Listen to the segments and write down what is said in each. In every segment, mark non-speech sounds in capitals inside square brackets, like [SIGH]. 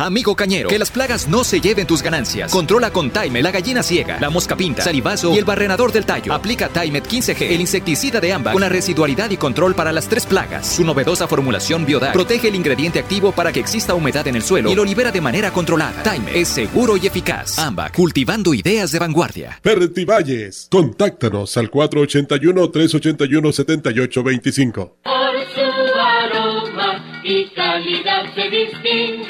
Amigo cañero, que las plagas no se lleven tus ganancias. Controla con Time la gallina ciega, la mosca pinta, salivazo y el barrenador del tallo. Aplica Timet 15G, el insecticida de ámbar, con la residualidad y control para las tres plagas. Su novedosa formulación Biodag protege el ingrediente activo para que exista humedad en el suelo y lo libera de manera controlada. Time es seguro y eficaz. Ambac, cultivando ideas de vanguardia. Valles, contáctanos al 481-381-7825. Por su aroma y calidad se distingue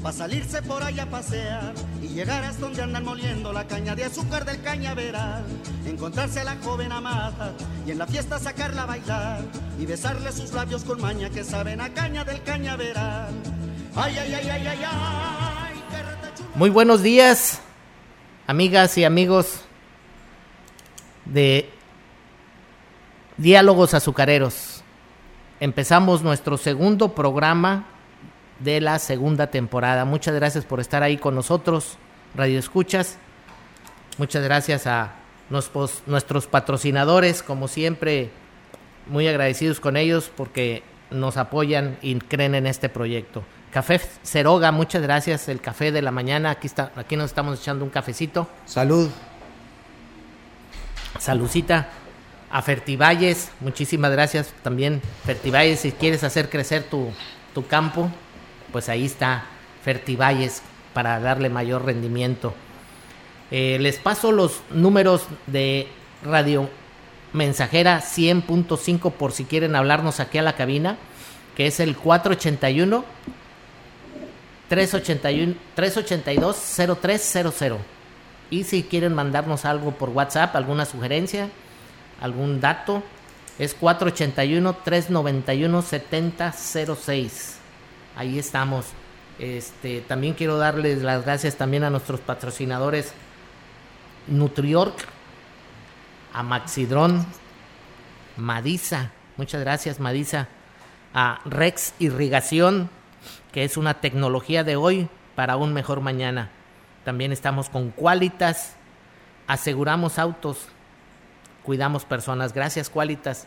Para salirse por allá a pasear y llegar hasta donde andan moliendo la caña de azúcar del cañaveral, encontrarse a la joven amada y en la fiesta sacarla a bailar y besarle sus labios con maña que saben a caña del cañaveral. Ay, ay, ay, ay, ay, ay. Muy buenos días, amigas y amigos de Diálogos Azucareros. Empezamos nuestro segundo programa de la segunda temporada. Muchas gracias por estar ahí con nosotros, Radio Escuchas. Muchas gracias a nuestros patrocinadores, como siempre, muy agradecidos con ellos porque nos apoyan y creen en este proyecto. Café Ceroga, muchas gracias. El café de la mañana, aquí, está, aquí nos estamos echando un cafecito. Salud. Salucita. A Fertivalles, muchísimas gracias también. Fertivalles, si quieres hacer crecer tu, tu campo, pues ahí está Fertivalles para darle mayor rendimiento. Eh, les paso los números de Radio Mensajera 100.5 por si quieren hablarnos aquí a la cabina, que es el 481 381 382 0300. Y si quieren mandarnos algo por WhatsApp, alguna sugerencia, algún dato, es 481 391 7006 ahí estamos. Este, también quiero darles las gracias también a nuestros patrocinadores Nutriork, a Maxidron, Madisa, muchas gracias Madisa, a Rex Irrigación, que es una tecnología de hoy para un mejor mañana. También estamos con Qualitas, aseguramos autos, cuidamos personas. Gracias Qualitas.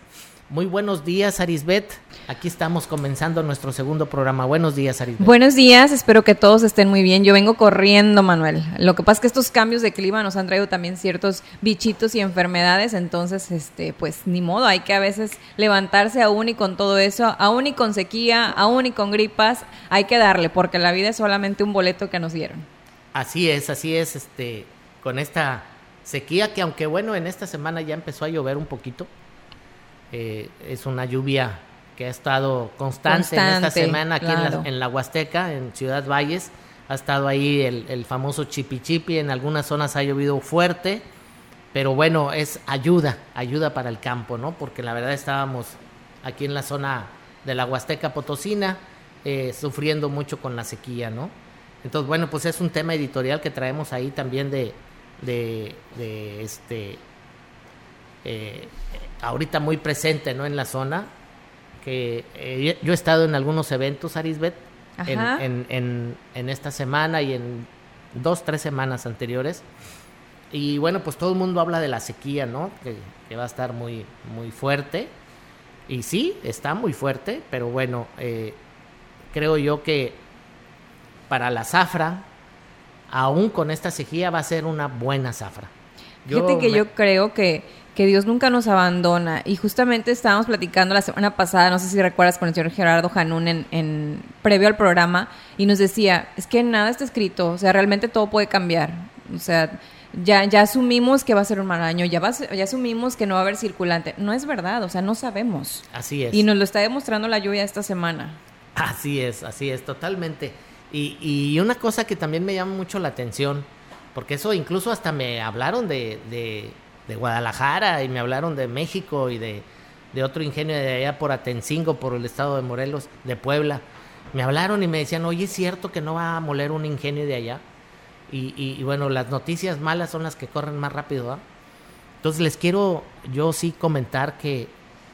Muy buenos días, Arisbet. Aquí estamos comenzando nuestro segundo programa. Buenos días, Arisbet. Buenos días, espero que todos estén muy bien. Yo vengo corriendo, Manuel. Lo que pasa es que estos cambios de clima nos han traído también ciertos bichitos y enfermedades, entonces, este, pues ni modo, hay que a veces levantarse aún y con todo eso, aún y con sequía, aún y con gripas, hay que darle, porque la vida es solamente un boleto que nos dieron. Así es, así es, este, con esta sequía que aunque bueno, en esta semana ya empezó a llover un poquito eh, es una lluvia que ha estado constante, en esta semana aquí en, la, Huasteca, en Ciudad Valles. Ha estado ahí el, famoso chipi en algunas zonas ha llovido fuerte, pero bueno, es ayuda, ayuda para el campo, ¿no? Porque la verdad estábamos aquí en la zona de la Huasteca Potosina eh, sufriendo mucho con la sequía, ¿no? Entonces, bueno, pues es un tema editorial que traemos ahí también de, de, este eh, ahorita muy presente ¿no? en la zona, que eh, yo he estado en algunos eventos, Arisbet, en, en, en, esta semana y en dos, tres semanas anteriores. Y bueno, pues todo el mundo habla de la sequía, ¿no? Que, va a estar muy, muy fuerte. Y sí, está muy fuerte, pero bueno, eh, creo yo que para la zafra aún con esta sequía va a ser una buena zafra. Fíjate que yo creo que, que Dios nunca nos abandona. Y justamente estábamos platicando la semana pasada, no sé si recuerdas, con el señor Gerardo Janún en, en previo al programa, y nos decía, es que nada está escrito, o sea, realmente todo puede cambiar. O sea, ya, ya asumimos que va a ser un mal año, ya, va ya asumimos que no va a haber circulante. No es verdad, o sea, no sabemos. Así es. Y nos lo está demostrando la lluvia esta semana. Así es, así es, totalmente. Y, y una cosa que también me llama mucho la atención, porque eso incluso hasta me hablaron de, de, de Guadalajara y me hablaron de México y de, de otro ingenio de allá por Atencingo, por el estado de Morelos, de Puebla. Me hablaron y me decían, oye, ¿es cierto que no va a moler un ingenio de allá? Y, y, y bueno, las noticias malas son las que corren más rápido. ¿ah? Entonces les quiero yo sí comentar que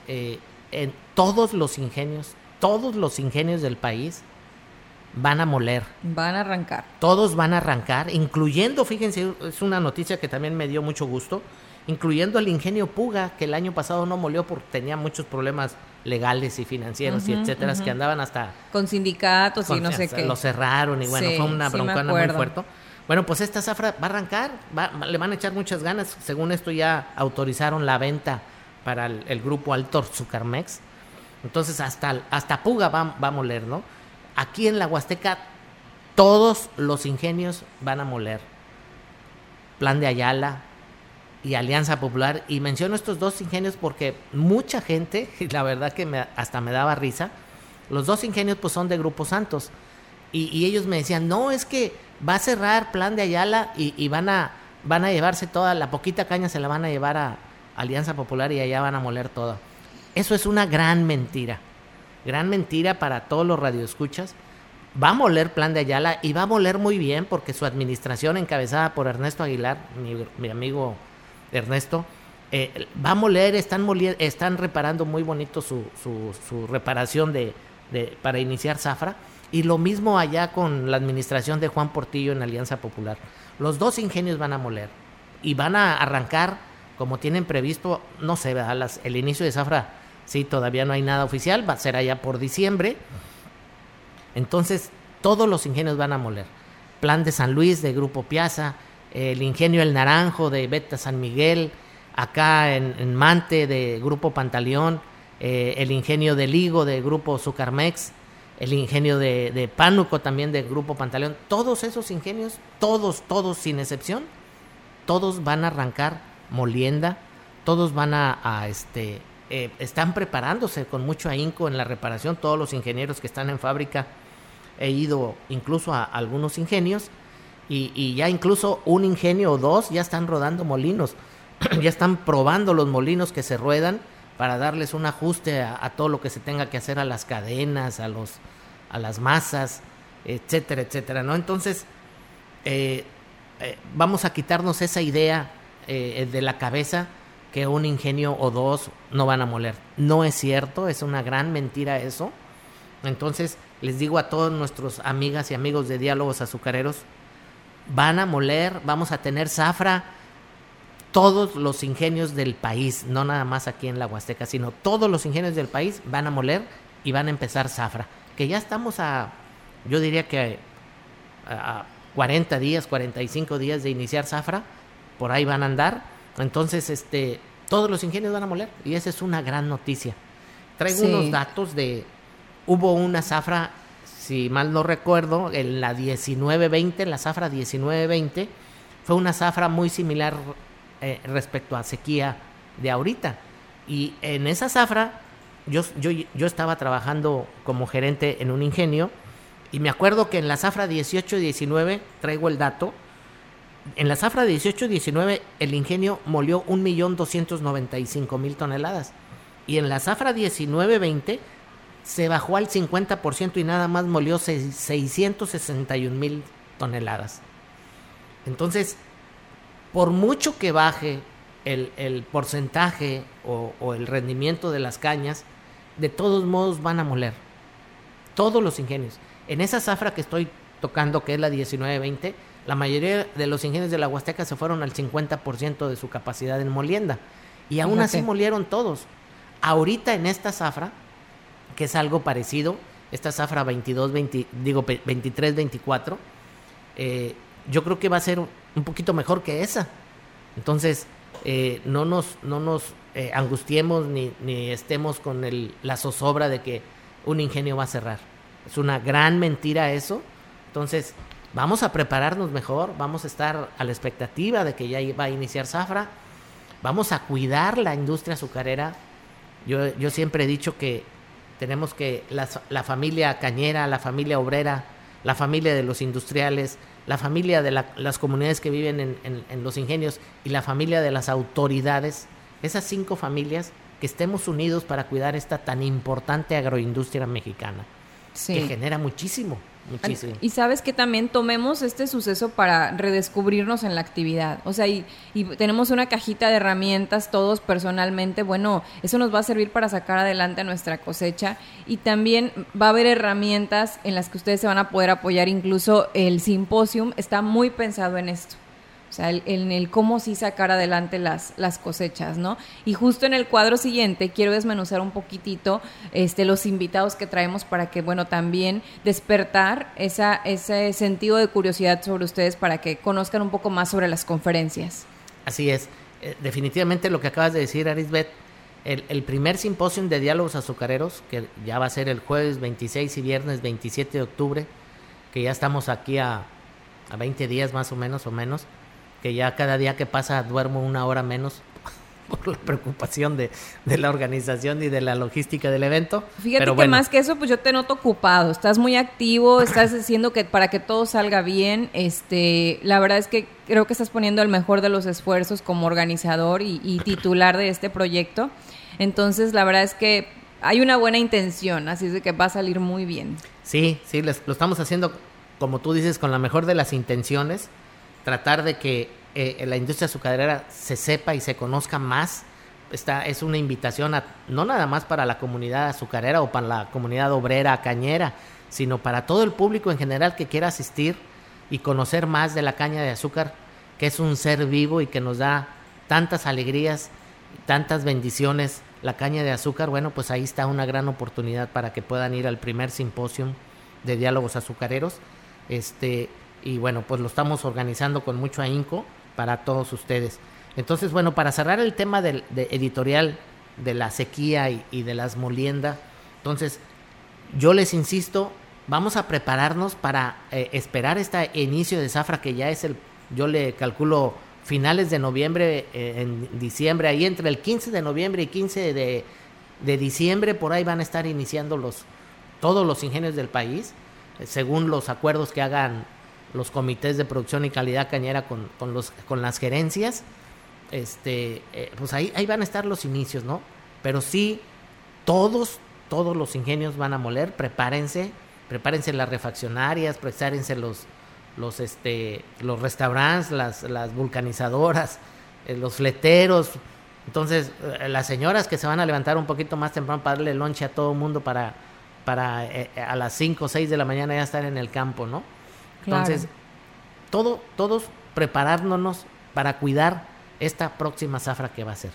eh, en todos los ingenios, todos los ingenios del país van a moler. Van a arrancar. Todos van a arrancar, incluyendo, fíjense, es una noticia que también me dio mucho gusto, incluyendo el ingenio Puga, que el año pasado no molió porque tenía muchos problemas legales y financieros y etcétera, que andaban hasta Con sindicatos y no sé qué. Lo cerraron y bueno, Sí, fue una sí broncana muy acuerdo. fuerte. Bueno, pues esta zafra va a arrancar, va- le van a echar muchas ganas. Según esto ya autorizaron la venta para el, el grupo Altor Zucarmex. Entonces hasta, hasta Puga va, va a moler, ¿no? Aquí en la Huasteca todos los ingenios van a moler. Plan de Ayala y Alianza Popular. Y menciono estos dos ingenios porque mucha gente, [LAUGHS] y la verdad que hasta me daba risa, los dos ingenios pues son de Grupo Santos. Y, ellos me decían, no, es que va a cerrar Plan de Ayala y, van, a, van a llevarse toda la poquita caña, se la van a llevar a Alianza Popular y allá van a moler toda. Eso es una gran mentira. Gran mentira para todos los radioescuchas. Va a moler Plan de Ayala y va a moler muy bien porque su administración encabezada por Ernesto Aguilar, mi amigo Ernesto, eh, va a moler, están, están reparando muy bonito su, su, su reparación de, para iniciar Zafra. Y lo mismo allá con la administración de Juan Portillo en Alianza Popular. Los dos ingenios van a moler y van a arrancar como tienen previsto, no sé. Las- el inicio de Zafra, sí, todavía no hay nada oficial, va a ser allá por diciembre. Entonces, todos los ingenios van a moler. Plan de San Luis de Grupo Piazza, el ingenio El Naranjo de Beta San Miguel, acá en, Mante de Grupo Pantaleón, eh, el ingenio de Ligo de Grupo Zucarmex, el ingenio de, de Pánuco también de Grupo Pantaleón. Todos esos ingenios, todos, todos sin excepción, todos van a arrancar molienda, todos van a, a, este, eh, están preparándose con mucho ahínco en la reparación, todos los ingenieros que están en fábrica, he ido incluso a algunos ingenios y, y ya incluso un ingenio o dos ya están rodando molinos, [CLEARS THROAT] ya están probando los molinos que se ruedan para darles un ajuste a, todo lo que se tenga que hacer a las cadenas, a los a las masas, etcétera, etcétera, ¿no? Entonces, eh, eh, vamos a quitarnos esa idea eh, de la cabeza que un ingenio o dos no van a moler. No es cierto, es una gran mentira eso. Entonces, les digo a todos nuestros amigas y amigos de diálogos azucareros, van a moler, vamos a tener zafra todos los ingenios del país, no nada más aquí en la Huasteca, sino todos los ingenios del país van a moler y van a empezar zafra. Que ya estamos a, yo diría que a 40 días, 45 días de iniciar zafra, por ahí van a andar. Entonces, este, todos los ingenios van a moler y esa es una gran noticia. Traigo Sí. unos datos de, hubo una zafra, si mal no recuerdo, en la 1920, en la zafra 1920, fue una zafra muy similar eh, respecto a sequía de ahorita. Y en esa zafra, yo, yo, yo estaba trabajando como gerente en un ingenio y me acuerdo que en la zafra 18-19, traigo el dato, en la zafra 18-19 el ingenio molió 1.295.000 toneladas. Y en la zafra 19-20 se bajó al 50% y nada más molió 661.000 toneladas. Entonces, por mucho que baje el, el porcentaje o, o el rendimiento de las cañas, de todos modos van a moler. Todos los ingenios. En esa zafra que estoy tocando, que es la 1920, la mayoría de los ingenios de la Huasteca se fueron al 50% de su capacidad en molienda. Y aún así molieron todos. Ahorita en esta zafra, que es algo parecido, esta zafra 22, 20 digo pe- 23, 24, eh, yo creo que va a ser un poquito mejor que esa. Entonces, eh, no nos, no nos eh, angustiemos ni, ni, estemos con la zozobra de que un ingenio va a cerrar. Es una gran mentira eso. Entonces, vamos a prepararnos mejor, vamos a estar a la expectativa de que ya va a iniciar Zafra, vamos a cuidar la industria azucarera. Yo, yo siempre he dicho que tenemos que la, la familia cañera, la familia obrera, la familia de los industriales, la familia de las comunidades que viven en, los ingenios y la familia de las autoridades, esas cinco familias, que estemos unidos para cuidar esta tan importante agroindustria mexicana, que genera muchísimo. Muchísimo. Y sabes que también tomemos este suceso para redescubrirnos en la actividad. O sea, y, tenemos una cajita de herramientas todos personalmente. Bueno, eso nos va a servir para sacar adelante nuestra cosecha. Y también va a haber herramientas en las que ustedes se van a poder apoyar. Incluso el simposium está muy pensado en esto. O sea, en el, cómo sí sacar adelante las, las cosechas, ¿no? Y justo en el cuadro siguiente quiero desmenuzar un poquitito este, los invitados que traemos para que, bueno, también despertar esa, ese sentido de curiosidad sobre ustedes para que conozcan un poco más sobre las conferencias. Así es. Eh, definitivamente lo que acabas de decir, Arisbet, el, el, primer simposio de diálogos azucareros, que ya va a ser el jueves 26 y viernes 27 de octubre, que ya estamos aquí a, a 20 días más o menos o menos, que ya cada día que pasa duermo una hora menos [LAUGHS] por la preocupación de, la organización y de la logística del evento. Fíjate que más que eso, pues yo te noto ocupado, estás muy activo, [LAUGHS] estás haciendo que para que todo salga bien, este, la verdad es que creo que estás poniendo el mejor de los esfuerzos como organizador y, titular de este proyecto. Entonces, la verdad es que hay una buena intención, así es de que va a salir muy bien. Sí, sí, lo estamos haciendo, como tú dices, con la mejor de las intenciones tratar de que eh, la industria azucarera se sepa y se conozca más. Esta es una invitación no nada más para la comunidad azucarera o para la comunidad obrera cañera, sino para todo el público en general que quiera asistir y conocer más de la caña de azúcar, que es un ser vivo y que nos da tantas alegrías, tantas bendiciones. La caña de azúcar, bueno, pues ahí está una gran oportunidad para que puedan ir al primer simposio de diálogos azucareros. Este, y bueno, pues lo estamos organizando con mucho ahínco para todos ustedes. Entonces, bueno, para cerrar el tema del editorial de la sequía y, de las moliendas, entonces yo les insisto, vamos a prepararnos para eh, esperar este inicio de zafra que ya es el, yo le calculo finales de noviembre, eh, en diciembre, ahí entre el 15 de noviembre y 15 de, de diciembre, por ahí van a estar iniciando los, todos los ingenios del país, eh, según los acuerdos que hagan los comités de producción y calidad cañera con, con, los, con las gerencias, este, eh, pues ahí, ahí van a estar los inicios, ¿no? Pero sí, todos, todos los ingenios van a moler, prepárense, prepárense las refaccionarias, prepárense los, los, este, los restaurantes, las, las vulcanizadoras, eh, los fleteros. Entonces, eh, las señoras que se van a levantar un poquito más temprano para darle lonche a todo el mundo para, para a las 5 o 6 de la mañana ya estar en el campo, ¿no? Entonces, todo, todos preparándonos para cuidar esta próxima zafra que va a ser.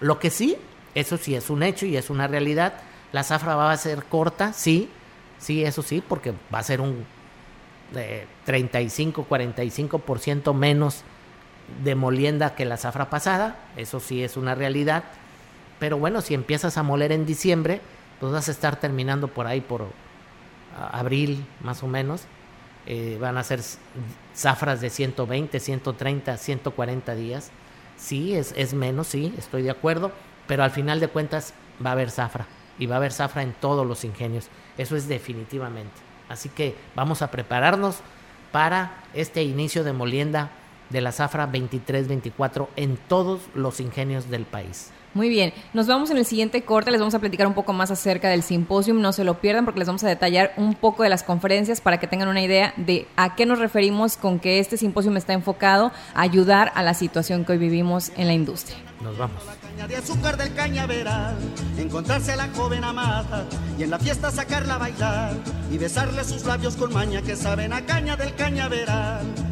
Lo que sí, eso sí es un hecho y es una realidad, la zafra va a ser corta, sí, sí, eso sí, porque va a ser un 35, 45% menos de molienda que la zafra pasada, eso sí es una realidad, pero bueno, si empiezas a moler en diciembre, pues vas a estar terminando por ahí por abril más o menos, eh, van a ser zafras de 120, 130, 140 días. Sí, es, es menos, sí, estoy de acuerdo, pero al final de cuentas va a haber zafra y va a haber zafra en todos los ingenios. Eso es definitivamente. Así que vamos a prepararnos para este inicio de molienda de la zafra 23-24 en todos los ingenios del país. Muy bien, nos vamos en el siguiente corte, les vamos a platicar un poco más acerca del simposium, no se lo pierdan porque les vamos a detallar un poco de las conferencias para que tengan una idea de a qué nos referimos con que este simposium está enfocado a ayudar a la situación que hoy vivimos en la industria. Nos vamos. La de azúcar del cañaveral, encontrarse a la joven amada y en la fiesta sacarla a bailar y besarle sus labios con maña que saben a caña del cañaveral.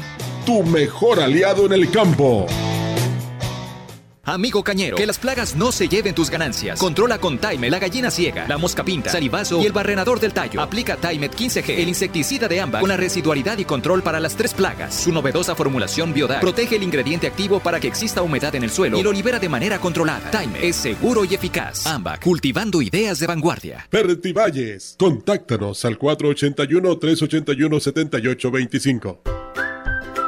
tu mejor aliado en el campo. Amigo cañero, que las plagas no se lleven tus ganancias. Controla con Time la gallina ciega, la mosca pinta, salivazo y el barrenador del tallo. Aplica Timet 15G, el insecticida de ámbar, con la residualidad y control para las tres plagas. Su novedosa formulación Biodag protege el ingrediente activo para que exista humedad en el suelo y lo libera de manera controlada. Time es seguro y eficaz. Ambac, cultivando ideas de vanguardia. Valles, contáctanos al 481 381 7825.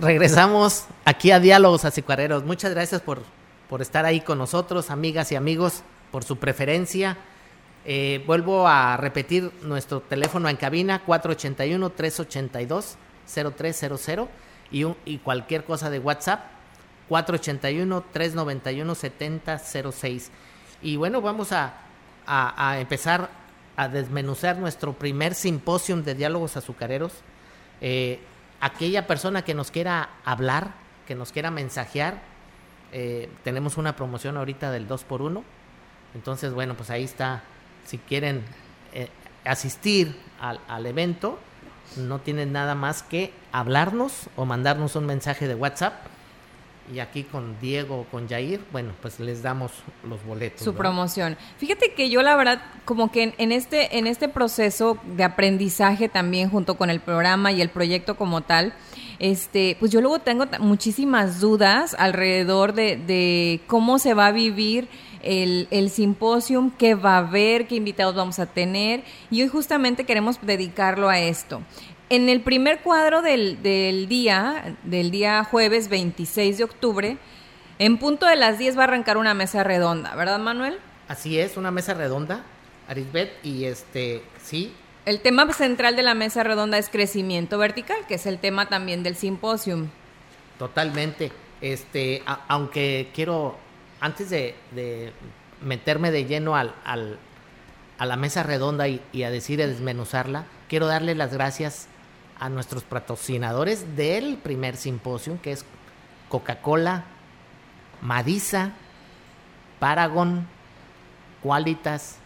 Regresamos aquí a Diálogos Azucareros. Muchas gracias por, por estar ahí con nosotros, amigas y amigos, por su preferencia. Eh, vuelvo a repetir nuestro teléfono en cabina 481-382-0300 y, y cualquier cosa de WhatsApp 481-391-7006. Y bueno, vamos a, a, a, empezar a desmenuzar nuestro primer simposium de diálogos azucareros. Eh, aquella persona que nos quiera hablar, que nos quiera mensajear, eh, tenemos una promoción ahorita del 2x1. Entonces, bueno, pues ahí está. Si quieren eh, asistir al, al, evento, no tienen nada más que hablarnos o mandarnos un mensaje de WhatsApp y aquí con Diego o con Jair, bueno, pues les damos los boletos. Su promoción. Fíjate que yo la verdad, como que en, este, en este proceso de aprendizaje también junto con el programa y el proyecto como tal, este, pues yo luego tengo muchísimas dudas alrededor de, de cómo se va a vivir el, el simposium, qué va a haber, qué invitados vamos a tener. Y hoy justamente queremos dedicarlo a esto. En el primer cuadro del, del, día, del día jueves 26 de octubre, en punto de las 10 va a arrancar una mesa redonda, ¿verdad, Manuel? Así es, una mesa redonda, Arisbet, y este, sí. El tema central de la mesa redonda es crecimiento vertical, que es el tema también del simposium. Totalmente. Este, a, aunque quiero, antes de, de, meterme de lleno al, al, a la mesa redonda y, y a decir, a desmenuzarla, quiero darle las gracias a nuestros patrocinadores del primer simposio, que es Coca-Cola, Madisa, Paragon, Qualitas,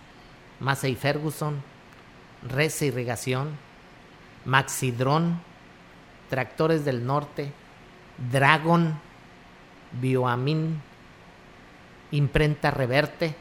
Massey Ferguson, Reza Irrigación, Maxidron, Tractores del Norte, Dragon, Bioamin, Imprenta Reverte.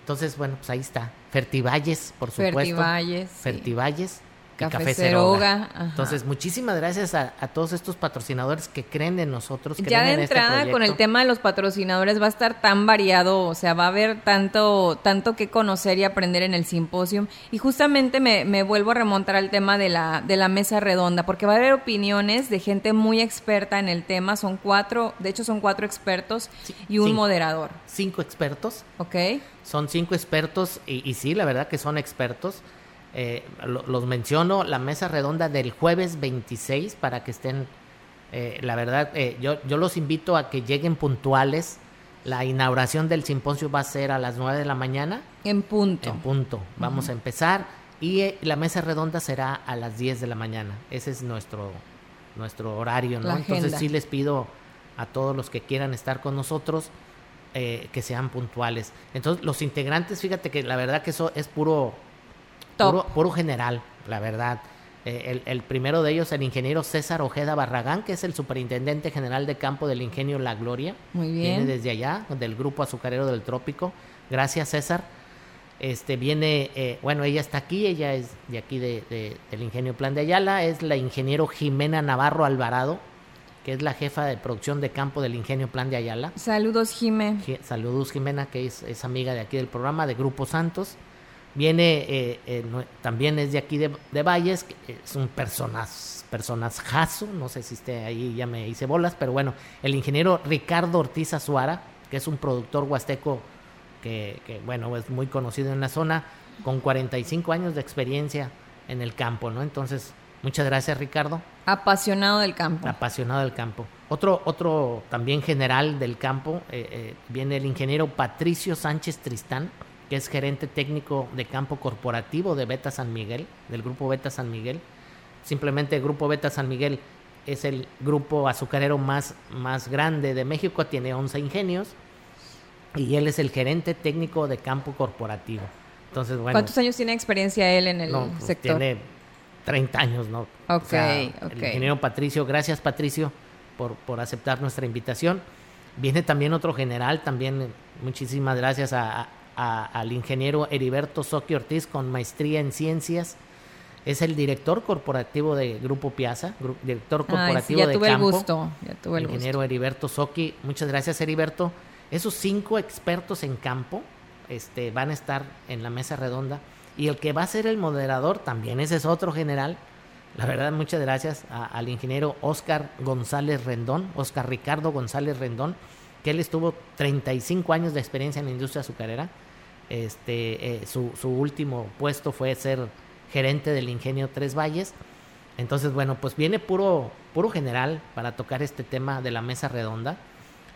Entonces, bueno, pues ahí está. Fertivalles, por supuesto. Fertivalles. Fertivalles. Sí. Café, Café Ceroga. Entonces, muchísimas gracias a, a, todos estos patrocinadores que creen en nosotros. Creen ya de en entrada, este con el tema de los patrocinadores va a estar tan variado, o sea, va a haber tanto, tanto que conocer y aprender en el simposio. Y justamente me, me, vuelvo a remontar al tema de la, de la mesa redonda, porque va a haber opiniones de gente muy experta en el tema. Son cuatro, de hecho, son cuatro expertos sí, y un cinco, moderador. Cinco expertos. Ok. Son cinco expertos, y, y sí, la verdad que son expertos. Eh, lo, los menciono, la mesa redonda del jueves 26 para que estén, eh, la verdad, eh, yo, yo los invito a que lleguen puntuales. La inauguración del simposio va a ser a las 9 de la mañana. En punto. En punto. Vamos uh -huh. a empezar y la mesa redonda será a las 10 de la mañana. Ese es nuestro, nuestro horario, ¿no? Entonces sí les pido a todos los que quieran estar con nosotros eh, que sean puntuales. Entonces los integrantes, fíjate que la verdad que eso es puro Puro, puro, general, la verdad. Eh, el, el, primero de ellos, el ingeniero César Ojeda Barragán, que es el superintendente general de campo del ingenio La Gloria. Muy bien. Viene desde allá, del grupo azucarero del trópico. Gracias, César. Este viene, eh, bueno, ella está aquí, ella es de aquí de, de, del ingenio Plan de Ayala, es la ingeniero Jimena Navarro Alvarado. que es la jefa de producción de campo del Ingenio Plan de Ayala. Saludos, Jimé. Saludos, Jimena, que es, es, amiga de aquí del programa, de Grupo Santos. Viene, eh, eh, también es de aquí de, de Valles, es un personas, personajazo, no sé si esté ahí, ya me hice bolas, pero bueno, el ingeniero Ricardo Ortiz Azuara, que es un productor huasteco que, que, bueno, es muy conocido en la zona, con 45 años de experiencia en el campo, ¿no? Entonces, muchas gracias, Ricardo. Apasionado del campo. Apasionado del campo. Otro, otro también general del campo, eh, eh, viene el ingeniero Patricio Sánchez Tristán, que es gerente técnico de campo corporativo de Beta San Miguel, del grupo Beta San Miguel. Simplemente el grupo Beta San Miguel es el grupo azucarero más, más grande de México, tiene 11 ingenios y él es el gerente técnico de campo corporativo. Entonces, bueno, ¿Cuántos años tiene experiencia él en el no, pues, sector? Tiene 30 años, ¿no? Ok, O sea, ok. El ingeniero Patricio, gracias Patricio por, por aceptar nuestra invitación. Viene también otro general, también eh, muchísimas gracias a, a- al ingeniero Heriberto Soqui Ortiz con maestría en ciencias. Es el director corporativo de Grupo Piazza, gru- director Ay, sí, corporativo ya de tuve el campo. gusto. Ya tuve el ingeniero gusto. Heriberto Soqui. Muchas gracias, Heriberto. Esos cinco expertos en campo este, van a estar en la mesa redonda. Y el que va a ser el moderador también, ese es otro general. La verdad, muchas gracias a- al ingeniero Oscar González Rendón, Oscar Ricardo González Rendón, que él estuvo 35 años de experiencia en la industria azucarera. Este, eh, su, su último puesto fue ser gerente del ingenio Tres Valles. Entonces, bueno, pues viene puro, puro general para tocar este tema de la mesa redonda.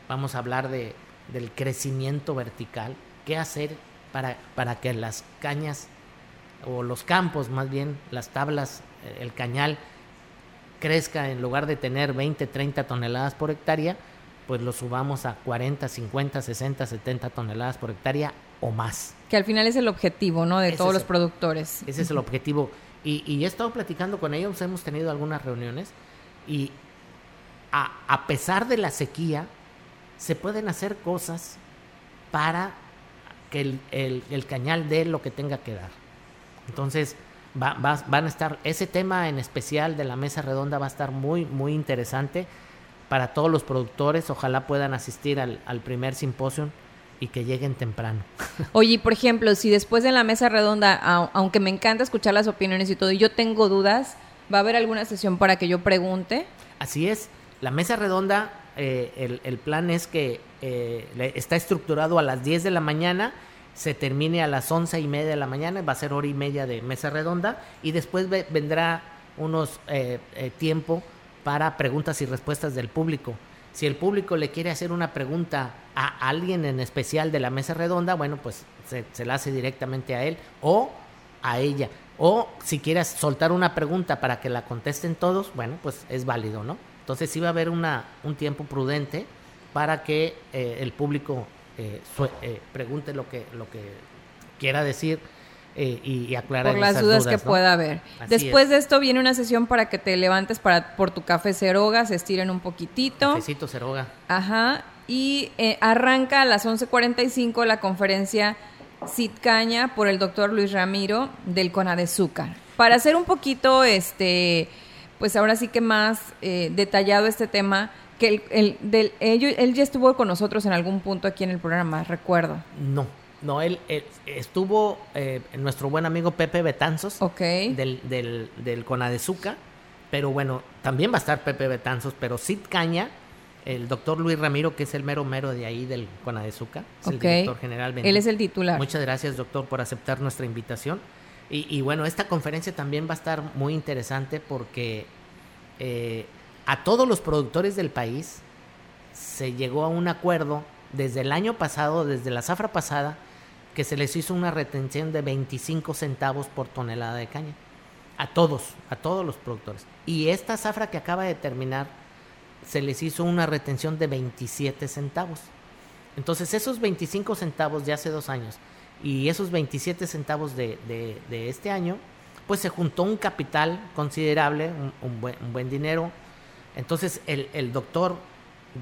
Vamos a hablar de, del crecimiento vertical, qué hacer para, para que las cañas o los campos, más bien las tablas, eh, el cañal crezca en lugar de tener 20, 30 toneladas por hectárea, pues lo subamos a 40, 50, 60, 70 toneladas por hectárea o más. Que al final es el objetivo, ¿no? De Ese todos los el- productores. Ese es el objetivo. Y, y he estado platicando con ellos, hemos tenido algunas reuniones y a, a pesar de la sequía, se pueden hacer cosas para que el, el- el cañal dé lo que tenga que dar. Entonces, va- va- van a estar, ese tema en especial de la mesa redonda va a estar muy, muy interesante para todos los productores. Ojalá puedan asistir al, al primer simposio y que lleguen temprano. [LAUGHS] Oye, por ejemplo, si después de la mesa redonda, au- aunque me encanta escuchar las opiniones y todo, y yo tengo dudas, ¿va a haber alguna sesión para que yo pregunte? Así es, la mesa redonda, eh, el, el plan es que eh, está estructurado a las 10 de la mañana, se termine a las 11 y media de la mañana, va a ser hora y media de mesa redonda, y después ve- vendrá unos eh, eh, tiempo para preguntas y respuestas del público. Si el público le quiere hacer una pregunta a alguien en especial de la mesa redonda, bueno, pues se, la hace directamente a él o a ella. O si quieres soltar una pregunta para que la contesten todos, bueno, pues es válido, ¿no? Entonces sí va a haber una, un tiempo prudente para que eh, el público eh, eh, pregunte lo que, lo que quiera decir eh, y, y aclarar Por las esas dudas, que ¿no? pueda haber. Así Después es. de esto viene una sesión para que te levantes para por tu café ceroga, se estiren un poquitito. Cafecito Ceroga. Ajá. Y eh, arranca a las 11.45 la conferencia Cid Caña por el doctor Luis Ramiro del Conadezúcar. Para hacer un poquito, este, pues ahora sí que más eh, detallado este tema, que el, el- del, ello- él ya estuvo con nosotros en algún punto aquí en el programa, recuerdo. No, no, él, él estuvo eh, nuestro buen amigo Pepe Betanzos Ok. del, del, del Conadezuca, pero bueno, también va a estar Pepe Betanzos, pero Sid Caña, el doctor Luis Ramiro, que es el mero mero de ahí del Conadezuca, es el director general. Bendito. Él es el titular. Muchas gracias, doctor, por aceptar nuestra invitación. Y, y bueno, esta conferencia también va a estar muy interesante porque eh, a todos los productores del país se llegó a un acuerdo desde el año pasado, desde la zafra pasada, que se les hizo una retención de 25 centavos por tonelada de caña. A todos, a todos los productores. Y esta zafra que acaba de terminar, se les hizo una retención de 27 centavos. Entonces esos 25 centavos de hace dos años y esos 27 centavos de, de- este año, pues se juntó un capital considerable, un, buen, un buen dinero. Entonces el, el doctor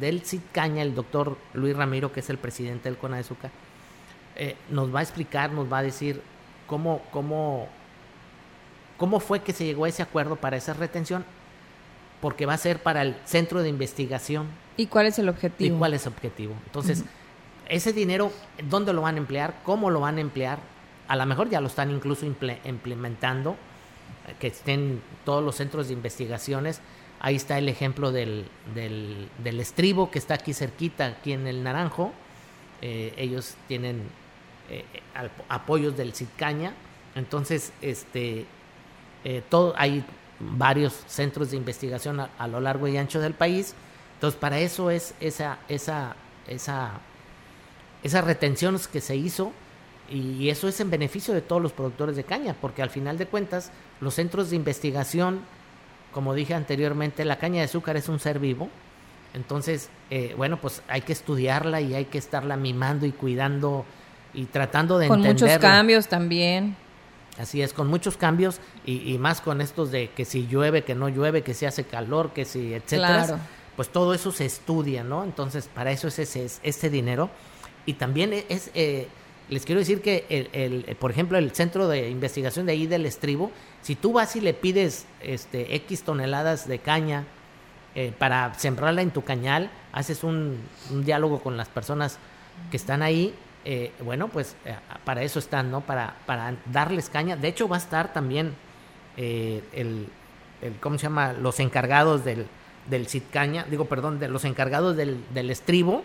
del CID Caña, el doctor Luis Ramiro, que es el presidente del CONADEZUCA, eh, nos va a explicar, nos va a decir cómo, cómo, cómo fue que se llegó a ese acuerdo para esa retención porque va a ser para el centro de investigación. ¿Y cuál es el objetivo? ¿Y cuál es el objetivo? Entonces, ese dinero, ¿dónde lo van a emplear? ¿Cómo lo van a emplear? A lo mejor ya lo están incluso implementando, eh, que estén todos los centros de investigaciones. Ahí está el ejemplo del, del, estribo que está aquí cerquita, aquí en el Naranjo. Eh, ellos tienen eh, apoyos del CITCAña. Entonces, este, todo, hay varios centros de investigación a, lo largo y ancho del país. Entonces, para eso es esa, esa, esa, esas retenciones que se hizo y eso es en beneficio de todos los productores de caña, porque al final de cuentas, los centros de investigación, como dije anteriormente, la caña de azúcar es un ser vivo. Entonces, eh, bueno, pues hay que estudiarla y hay que estarla mimando y cuidando y tratando de Con muchos cambios también. Así es, con muchos cambios y, más con estos de que si llueve, que no llueve, que si hace calor, que si, etcétera. Pues todo eso se estudia, ¿no? Entonces, para eso es ese, ese dinero. Y también e, es, eh, les quiero decir que, el, por ejemplo, el centro de investigación de ahí del estribo, si tú vas y le pides este, X toneladas de caña eh, para sembrarla en tu cañal, haces un, un diálogo con las personas que están ahí eh, bueno, pues eh, para eso están, ¿no? Para, para darles caña. De hecho, va a estar también eh, el, el, ¿cómo se llama? Los encargados del, del Caña, digo, perdón, de los encargados del, del estribo,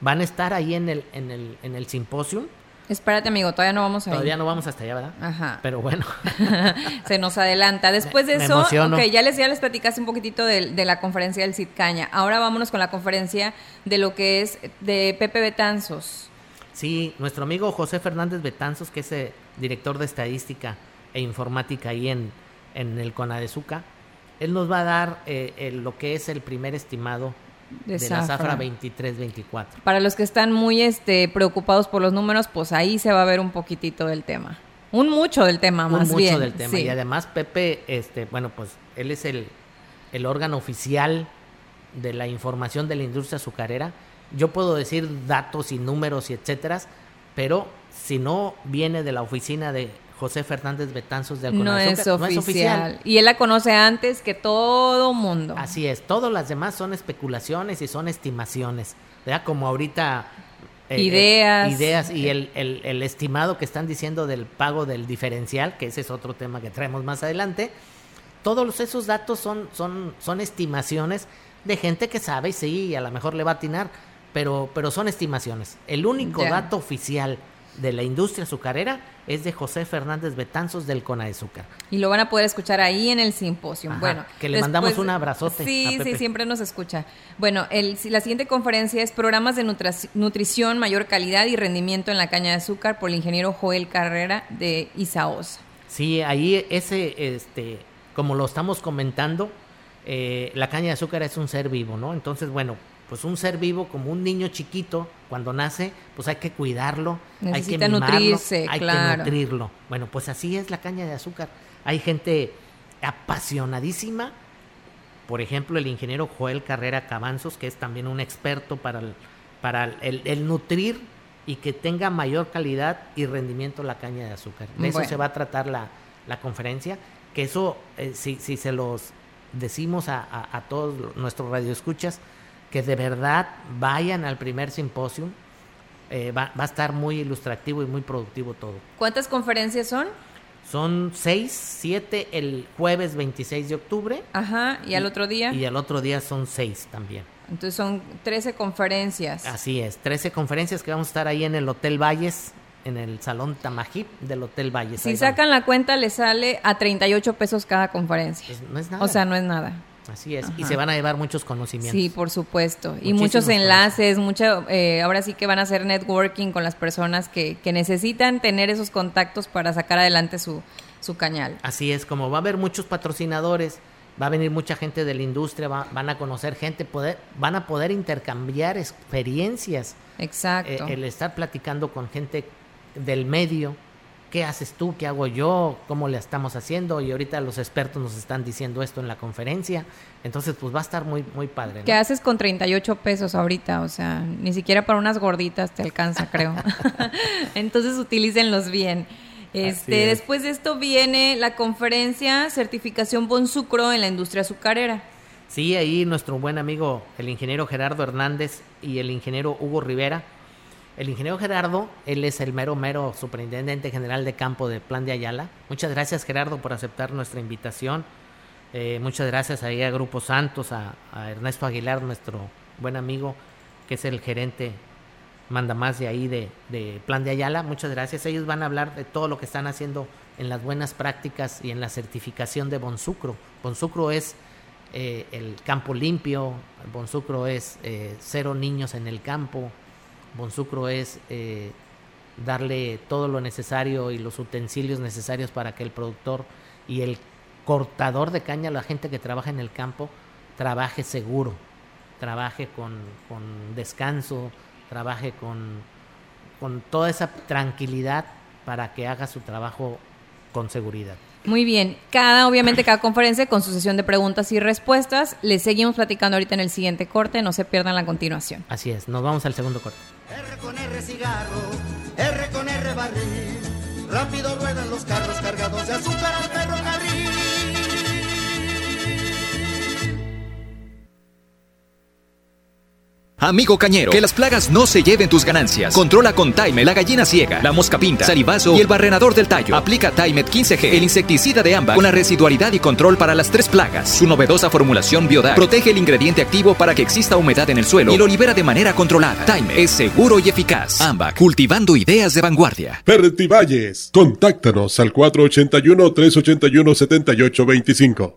van a estar ahí en el, en el, en el simposio. Espérate, amigo, todavía no vamos a Todavía no vamos hasta allá, ¿verdad? Ajá. Pero bueno. [LAUGHS] Se nos adelanta. Después de eso, okay, ya les, ya les platicaste un poquitito de, de la conferencia del Caña. Ahora vámonos con la conferencia de lo que es de Pepe Betanzos. Sí, nuestro amigo José Fernández Betanzos, que es el eh, director de estadística e informática ahí en, en el CONADEZUCA, él nos va a dar eh, lo que es el primer estimado de, la Zafra 2324. Para los que están muy este, preocupados por los números, pues ahí se va a ver un poquitito del tema. Un mucho del tema, más un mucho del tema. Y además, Pepe, este, bueno, pues él es el, el órgano oficial de la información de la industria azucarera yo puedo decir datos y números y etcétera, pero si no viene de la oficina de José Fernández Betanzos de no es, no es oficial. Y él la conoce antes que todo mundo. Así es, todas las demás son especulaciones y son estimaciones, ¿verdad? Como ahorita... Eh, ideas. ideas y el, el, el, estimado que están diciendo del pago del diferencial, que ese es otro tema que traemos más adelante. Todos esos datos son, son, son estimaciones de gente que sabe y sí, a lo mejor le va a atinar pero, pero son estimaciones. El único dato oficial de la industria azucarera es de José Fernández Betanzos del Cona de Azúcar. Y lo van a poder escuchar ahí en el simposio. bueno, que le mandamos un abrazote. Sí, sí, siempre nos escucha. Bueno, el, la siguiente conferencia es programas de nutrición, mayor calidad y rendimiento en la caña de azúcar por el ingeniero Joel Carrera de Isaosa. Sí, ahí ese, este, como lo estamos comentando, eh, la caña de azúcar es un ser vivo, ¿no? Entonces, bueno, pues un ser vivo como un niño chiquito cuando nace, pues hay que cuidarlo, hay que mimarlo, nutrirse, hay que nutrirlo. Bueno, pues así es la caña de azúcar. Hay gente apasionadísima, por ejemplo, el ingeniero Joel Carrera Cabanzos, que es también un experto para el, para el, nutrir y que tenga mayor calidad y rendimiento la caña de azúcar. De eso se va a tratar la, la conferencia, que eso, eh, si, si se los decimos a, a, a todos nuestros radioescuchas, que de verdad vayan al primer simposio. Eh, va, a estar muy ilustrativo y muy productivo todo. ¿Cuántas conferencias son? Son seis, siete el jueves 26 de octubre. Ajá, ¿y, al otro día? Y al otro día son seis también. Entonces son 13 conferencias. Así es, 13 conferencias que vamos a estar ahí en el Hotel Valles, en el Salón Tamajip del Hotel Valles. Si sacan la cuenta, le sale a 38 pesos cada conferencia. Pues no es nada. O sea, no es nada. Así es, y se van a llevar muchos conocimientos. Sí, por supuesto. y muchos enlaces, mucho, eh, ahora sí que van a hacer networking con las personas que, que necesitan tener esos contactos para sacar adelante su, su cañal. Así es, como va a haber muchos patrocinadores, va a venir mucha gente de la industria, van a conocer gente, poder, van a poder intercambiar experiencias. Exacto. Eh, el estar platicando con gente del medio, ¿qué haces tú? ¿Qué hago yo? ¿Cómo le estamos haciendo? Y ahorita los expertos nos están diciendo esto en la conferencia. Entonces, pues va a estar muy, muy padre. ¿Qué haces con 38 pesos ahorita? O sea, ni siquiera para unas gorditas te alcanza, creo. [LAUGHS] Entonces, utilícenlos bien. Este, después de esto viene la conferencia Certificación Bonsucro en la industria azucarera. Sí, ahí nuestro buen amigo, el ingeniero Gerardo Hernández y el ingeniero Hugo Rivera. El ingeniero Gerardo, él es el mero, mero superintendente general de campo de Plan de Ayala. Muchas gracias, Gerardo, por aceptar nuestra invitación. Eh, muchas gracias ahí a Grupo Santos, a, Ernesto Aguilar, nuestro buen amigo, que es el gerente manda más de ahí de, de Plan de Ayala. Muchas gracias. Ellos van a hablar de todo lo que están haciendo en las buenas prácticas y en la certificación de Bonsucro. Bonsucro es eh, el campo limpio, Bonsucro es eh, cero niños en el campo, Bonsucro es eh, darle todo lo necesario y los utensilios necesarios para que el productor y el cortador de caña, la gente que trabaja en el campo, trabaje seguro, trabaje con, descanso, trabaje con toda esa tranquilidad para que haga su trabajo con seguridad. Muy bien. Cada, obviamente, cada conferencia con su sesión de preguntas y respuestas. Les seguimos platicando ahorita en el siguiente corte. No se pierdan la continuación. Así es. Nos vamos al segundo corte. R con R cigarro, R con R barril. Rápido ruedan los carros cargados de azúcar al ferrocarril. Amigo cañero, que las plagas no se lleven tus ganancias. Controla con Time la gallina ciega, la mosca pinta, salivazo y el barrenador del tallo. Aplica Timet 15G, el insecticida de ámbar, con la residualidad y control para las tres plagas. Su novedosa formulación Biodag protege el ingrediente activo para que exista humedad en el suelo y lo libera de manera controlada. Time es seguro y eficaz. Ámbar, cultivando ideas de vanguardia. Valles, contáctanos al 481-381-7825.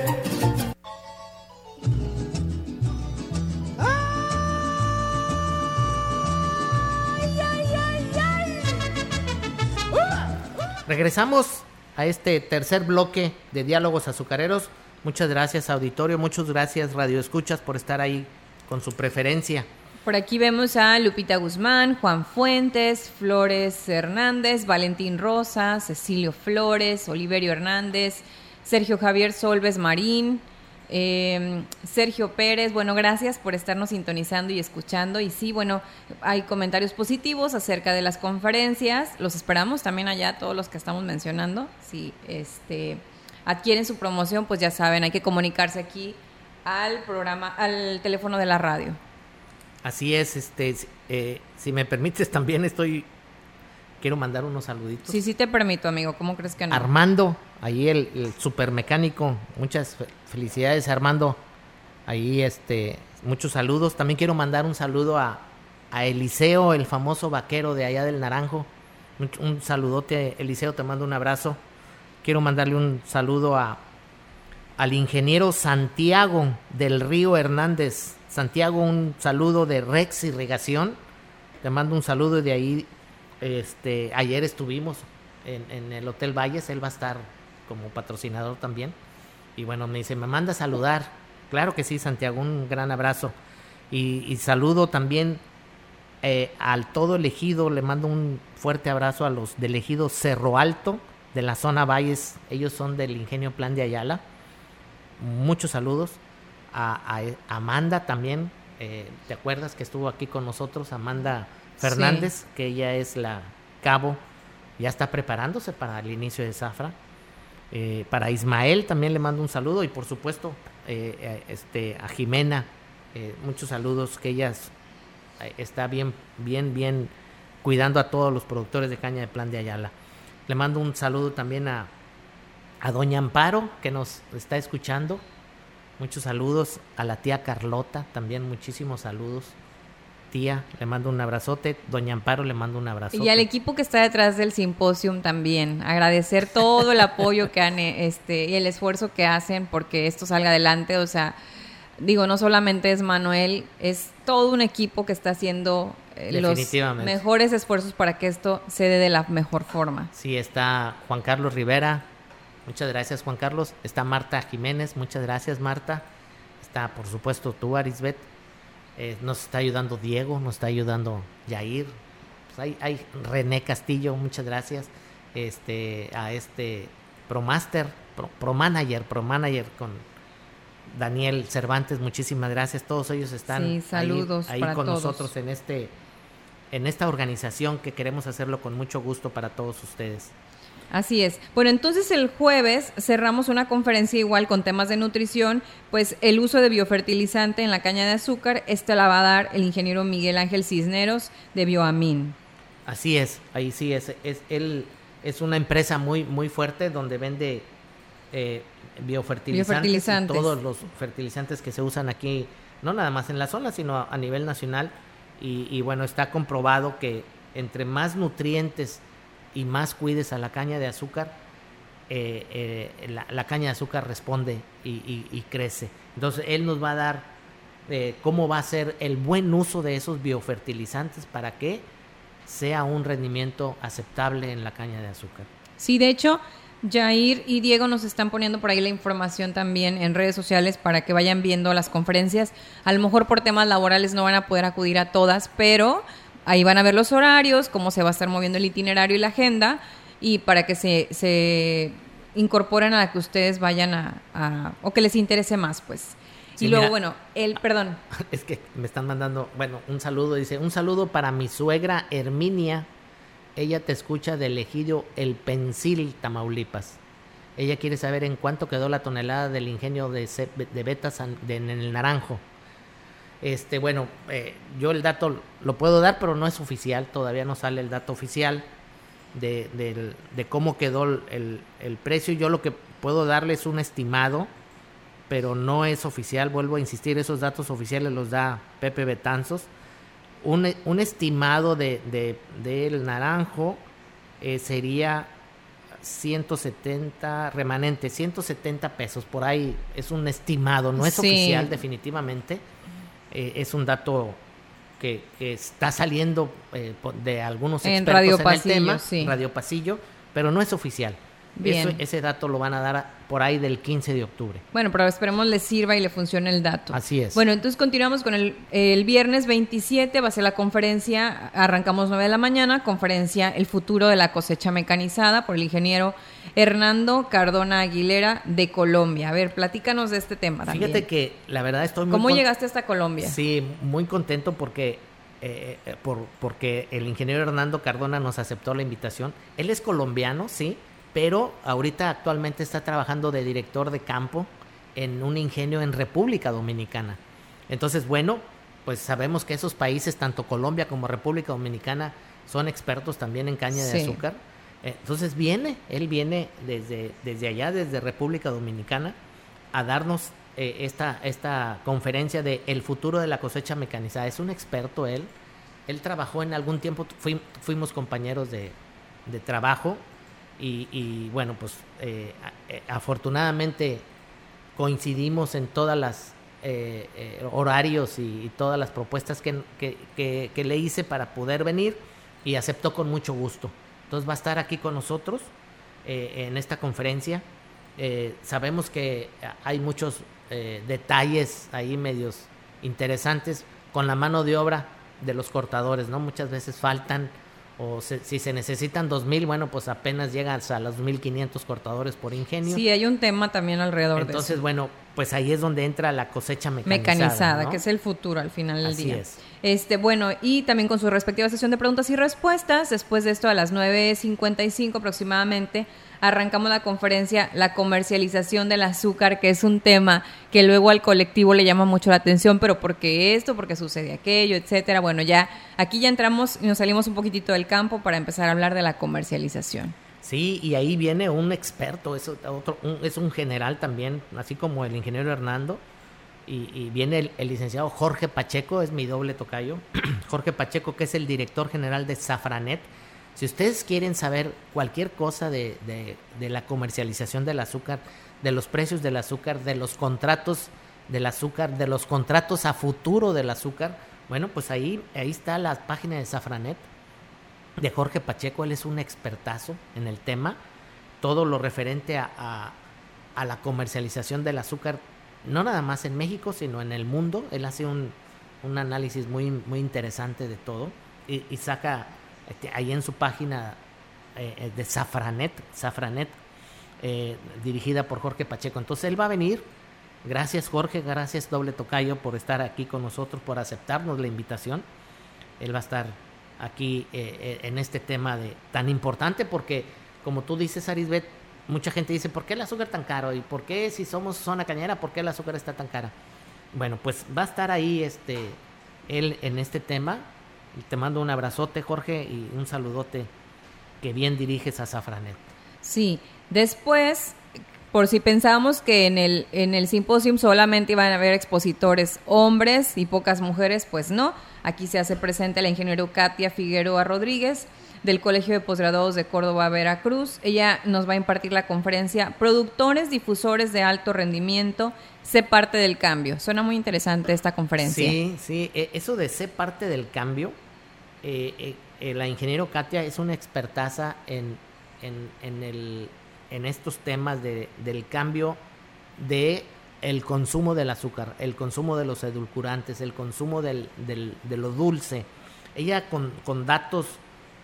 Regresamos a este tercer bloque de diálogos azucareros. Muchas gracias auditorio, muchas gracias Radio Escuchas por estar ahí con su preferencia. Por aquí vemos a Lupita Guzmán, Juan Fuentes, Flores Hernández, Valentín Rosa, Cecilio Flores, Oliverio Hernández, Sergio Javier Solves Marín, eh, Sergio Pérez, bueno, gracias por estarnos sintonizando y escuchando. Y sí, bueno, hay comentarios positivos acerca de las conferencias. Los esperamos también allá, todos los que estamos mencionando. Si este, adquieren su promoción, pues ya saben, hay que comunicarse aquí al programa, al teléfono de la radio. Así es, este, eh, si me permites, también estoy quiero mandar unos saluditos. Sí, sí te permito, amigo. ¿Cómo crees que no? Armando, ahí el, el supermecánico. Muchas felicidades, Armando. Ahí, este, muchos saludos. También quiero mandar un saludo a, a Eliseo, el famoso vaquero de allá del Naranjo. Un, un saludote, Eliseo, te mando un abrazo. Quiero mandarle un saludo a, al ingeniero Santiago del Río Hernández. Santiago, un saludo de Rex Irrigación. Te mando un saludo de ahí este, ayer estuvimos en, el Hotel Valles, él va a estar como patrocinador también. Y bueno, me dice, me manda a saludar. Claro que sí, Santiago, un gran abrazo. Y, saludo también eh, al todo elegido, le mando un fuerte abrazo a los del ejido Cerro Alto de la zona Valles, ellos son del Ingenio Plan de Ayala. Muchos saludos. A, a Amanda también, eh, ¿te acuerdas que estuvo aquí con nosotros? Amanda Fernández, sí. que ella es la cabo, ya está preparándose para el inicio de Zafra. Eh, para Ismael también le mando un saludo y por supuesto eh, este, a Jimena, eh, muchos saludos que ella está bien, bien, bien cuidando a todos los productores de caña de plan de Ayala. Le mando un saludo también a, a Doña Amparo que nos está escuchando. Muchos saludos a la tía Carlota, también muchísimos saludos tía, le mando un abrazote. Doña Amparo, le mando un abrazote. Y al equipo que está detrás del simposium también. Agradecer todo el apoyo que han, este, y el esfuerzo que hacen porque esto salga adelante. O sea, digo, no solamente es Manuel, es todo un equipo que está haciendo eh, los mejores esfuerzos para que esto se dé de la mejor forma. Sí, está Juan Carlos Rivera. Muchas gracias, Juan Carlos. Está Marta Jiménez. Muchas gracias, Marta está, por supuesto, tú, Arisbet. Eh, nos está ayudando Diego, nos está ayudando Yair. Pues hay, hay René Castillo, muchas gracias. Este, a este ProMaster, Pro, Pro Manager, Pro Manager con Daniel Cervantes, muchísimas gracias. Todos ellos están Sí, saludos ahí, ahí para con todos. nosotros en este en esta organización que queremos hacerlo con mucho gusto para todos ustedes. Así es. Bueno, entonces el jueves cerramos una conferencia igual con temas de nutrición, pues el uso de biofertilizante en la caña de azúcar, esta la va a dar el ingeniero Miguel Ángel Cisneros de Bioamin. Así es, ahí sí es, es él es una empresa muy muy fuerte donde vende eh, biofertilizantes, y todos los fertilizantes que se usan aquí, no nada más en la zona, sino a, a nivel nacional. Y, y bueno, está comprobado que entre más nutrientes y más cuides a la caña de azúcar, eh, eh, la, caña de azúcar responde y crece. Entonces, él nos va a dar eh, cómo va a ser el buen uso de esos biofertilizantes para que sea un rendimiento aceptable en la caña de azúcar. Sí, de hecho, Jair y Diego nos están poniendo por ahí la información también en redes sociales para que vayan viendo las conferencias. A lo mejor por temas laborales no van a poder acudir a todas, pero ahí van a ver los horarios, cómo se va a estar moviendo el itinerario y la agenda, y para que se, se incorporen a la que ustedes vayan a, a- o que les interese más, pues. Sí, y luego, mira. bueno, el, perdón, [LAUGHS] Es que me están mandando, bueno, un saludo, dice, un saludo para mi suegra Herminia. Ella te escucha del ejido El Pensil, Tamaulipas. Ella quiere saber en cuánto quedó la tonelada del ingenio de, de Beta San- de- en el Naranjo. Este, bueno, eh, yo el dato lo puedo dar, pero no es oficial, todavía no sale el dato oficial de, del- de cómo quedó el, el- el precio. Yo lo que puedo darle es un estimado, pero no es oficial. Vuelvo a insistir, esos datos oficiales los da Pepe Betanzos. Un, un estimado de, de- del naranjo eh, sería 170 remanente, 170 pesos. Por ahí es un estimado, no es Sí. oficial definitivamente. Eh, es un dato que, que está saliendo eh, de algunos En expertos Radio en Pasillo, el tema, sí. Radio Pasillo, pero no es oficial. Bien. Eso- ese dato lo van a dar a- por ahí del 15 de octubre. Bueno, pero esperemos les sirva y le funcione el dato. Así es. Bueno, entonces continuamos con el, el viernes 27, va a ser la conferencia, arrancamos 9 de la mañana, conferencia El futuro de la cosecha mecanizada por el ingeniero Hernando Cardona Aguilera de Colombia. A ver, platícanos de este tema también. Fíjate que la verdad estoy muy ¿Cómo llegaste hasta Colombia? Sí, muy contento porque eh, eh, por, porque el ingeniero Hernando Cardona nos aceptó la invitación. Él es colombiano, sí, pero ahorita actualmente está trabajando de director de campo en un ingenio en República Dominicana. Entonces, bueno, pues sabemos que esos países, tanto Colombia como República Dominicana, son expertos también en caña de azúcar. Entonces viene, él viene desde, desde allá, desde República Dominicana, a darnos eh, esta, esta conferencia de El futuro de la cosecha mecanizada. Es un experto él. Él trabajó en algún tiempo, fui- fuimos compañeros de, de trabajo y, bueno, pues eh, afortunadamente coincidimos en todas las eh, eh, horarios y, todas las propuestas que, que- que- le hice para poder venir y aceptó con mucho gusto. Entonces va a estar aquí con nosotros eh, en esta conferencia. Sabemos que hay muchos detalles ahí medios interesantes con la mano de obra de los cortadores, ¿no? Muchas veces faltan o se- si se necesitan 2000, bueno, pues apenas llegas a los 1500 cortadores por ingenio. Sí, hay un tema también alrededor Entonces, de eso. bueno, pues ahí es donde entra la cosecha mecanizada. Mecanizada, ¿no? que es el futuro al final del Así día. es. Este, bueno, y también con su respectiva sesión de preguntas y respuestas, después de esto a las 9.55 aproximadamente, arrancamos la conferencia La comercialización del azúcar, que es un tema que luego al colectivo le llama mucho la atención, pero ¿por qué esto? ¿Por qué sucede aquello? Etcétera. Bueno, ya aquí ya entramos y nos salimos un poquitito del campo para empezar a hablar de la comercialización. Sí, y ahí viene un experto, es, otro, un- es un general también, así como el ingeniero Hernando, y, viene el, licenciado Jorge Pacheco, es mi doble tocayo, [CLEARS THROAT] Jorge Pacheco, que es el director general de Safranet. Si ustedes quieren saber cualquier cosa de, de- la comercialización del azúcar, de los precios del azúcar, de los contratos del azúcar, de los contratos a futuro del azúcar, bueno, pues ahí, ahí está la página de Safranet de Jorge Pacheco, él es un expertazo en el tema, todo lo referente a- a la comercialización del azúcar no nada más en México, sino en el mundo. Él hace un, un análisis muy, muy interesante de todo y, y saca este, ahí en su página eh, eh, de Safranet, Safranet eh, dirigida por Jorge Pacheco. Entonces él va a venir. Gracias Jorge, gracias Doble Tocayo por estar aquí con nosotros, por aceptarnos la invitación. Él va a estar aquí en este tema de tan importante porque, como tú dices, Arisbet, mucha gente dice, ¿por qué el azúcar tan caro? ¿Y por qué si somos zona cañera, por qué el azúcar está tan cara? Bueno, pues va a estar ahí este él en este tema. Te mando un abrazote, Jorge, y un saludote que bien diriges a Safranet. Sí, después, por si pensábamos que en el, en el simposium solamente iban a haber expositores hombres y pocas mujeres, pues no. Aquí se hace presente la ingeniero Katia Figueroa Rodríguez del Colegio de Posgraduados de Córdoba, Veracruz. Ella nos va a impartir la conferencia Productores Difusores de Alto Rendimiento, sé parte del cambio. Suena muy interesante esta conferencia. Sí, sí, e, eso de sé parte del cambio, eh, eh, eh, la ingeniero Katia es una expertaza en, en, el, en estos temas de, del cambio de el consumo del azúcar, el consumo de los edulcorantes, el consumo del, del, de lo dulce. Ella con, con datos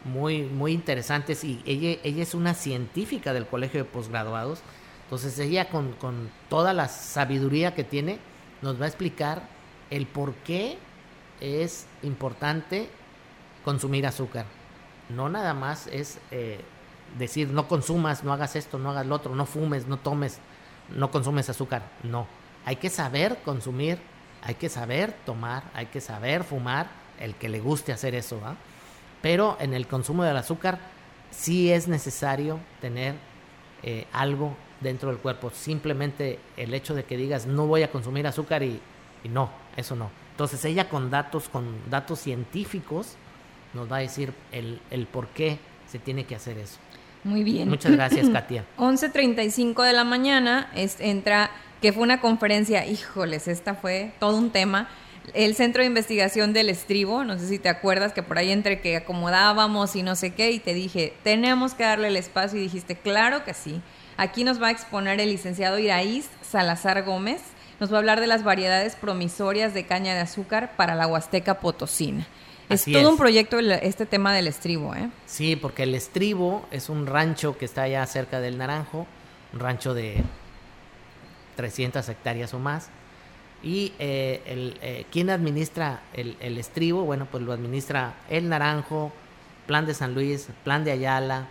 muy, muy interesantes y ella, ella es una científica del Colegio de Posgraduados. Entonces ella con, con toda la sabiduría que tiene nos va a explicar el por qué es importante consumir azúcar. No nada más es eh, decir no consumas, no hagas esto, no hagas lo otro, no fumes, no tomes, no consumes azúcar. No, hay que saber consumir, hay que saber tomar, hay que saber fumar, el que le guste hacer eso. Pero en el consumo del azúcar sí es necesario tener eh, algo dentro del cuerpo. Simplemente el hecho de que digas no voy a consumir azúcar y, y no, eso no. Entonces ella con datos, con datos científicos, nos va a decir el, el por qué se tiene que hacer eso. Muy bien. Muchas gracias, Katia. [LAUGHS] 11.35 de la mañana es, entra, que fue una conferencia, híjoles, esta fue todo un tema. El Centro de Investigación del Estribo, no sé si te acuerdas que por ahí entre que acomodábamos y no sé qué, y te dije, tenemos que darle el espacio y dijiste, claro que sí. Aquí nos va a exponer el licenciado Iraíz Salazar Gómez, nos va a hablar de las variedades promisorias de caña de azúcar para la Huasteca Potosina. Es todo un proyecto este tema del estribo, ¿eh? Sí, porque el estribo es un rancho que está allá cerca del Naranjo, un rancho de 300 hectáreas o más. Y eh, el, eh, ¿quién administra el, el, estribo? Bueno, pues lo administra el Naranjo, Plan de San Luis, Plan de Ayala,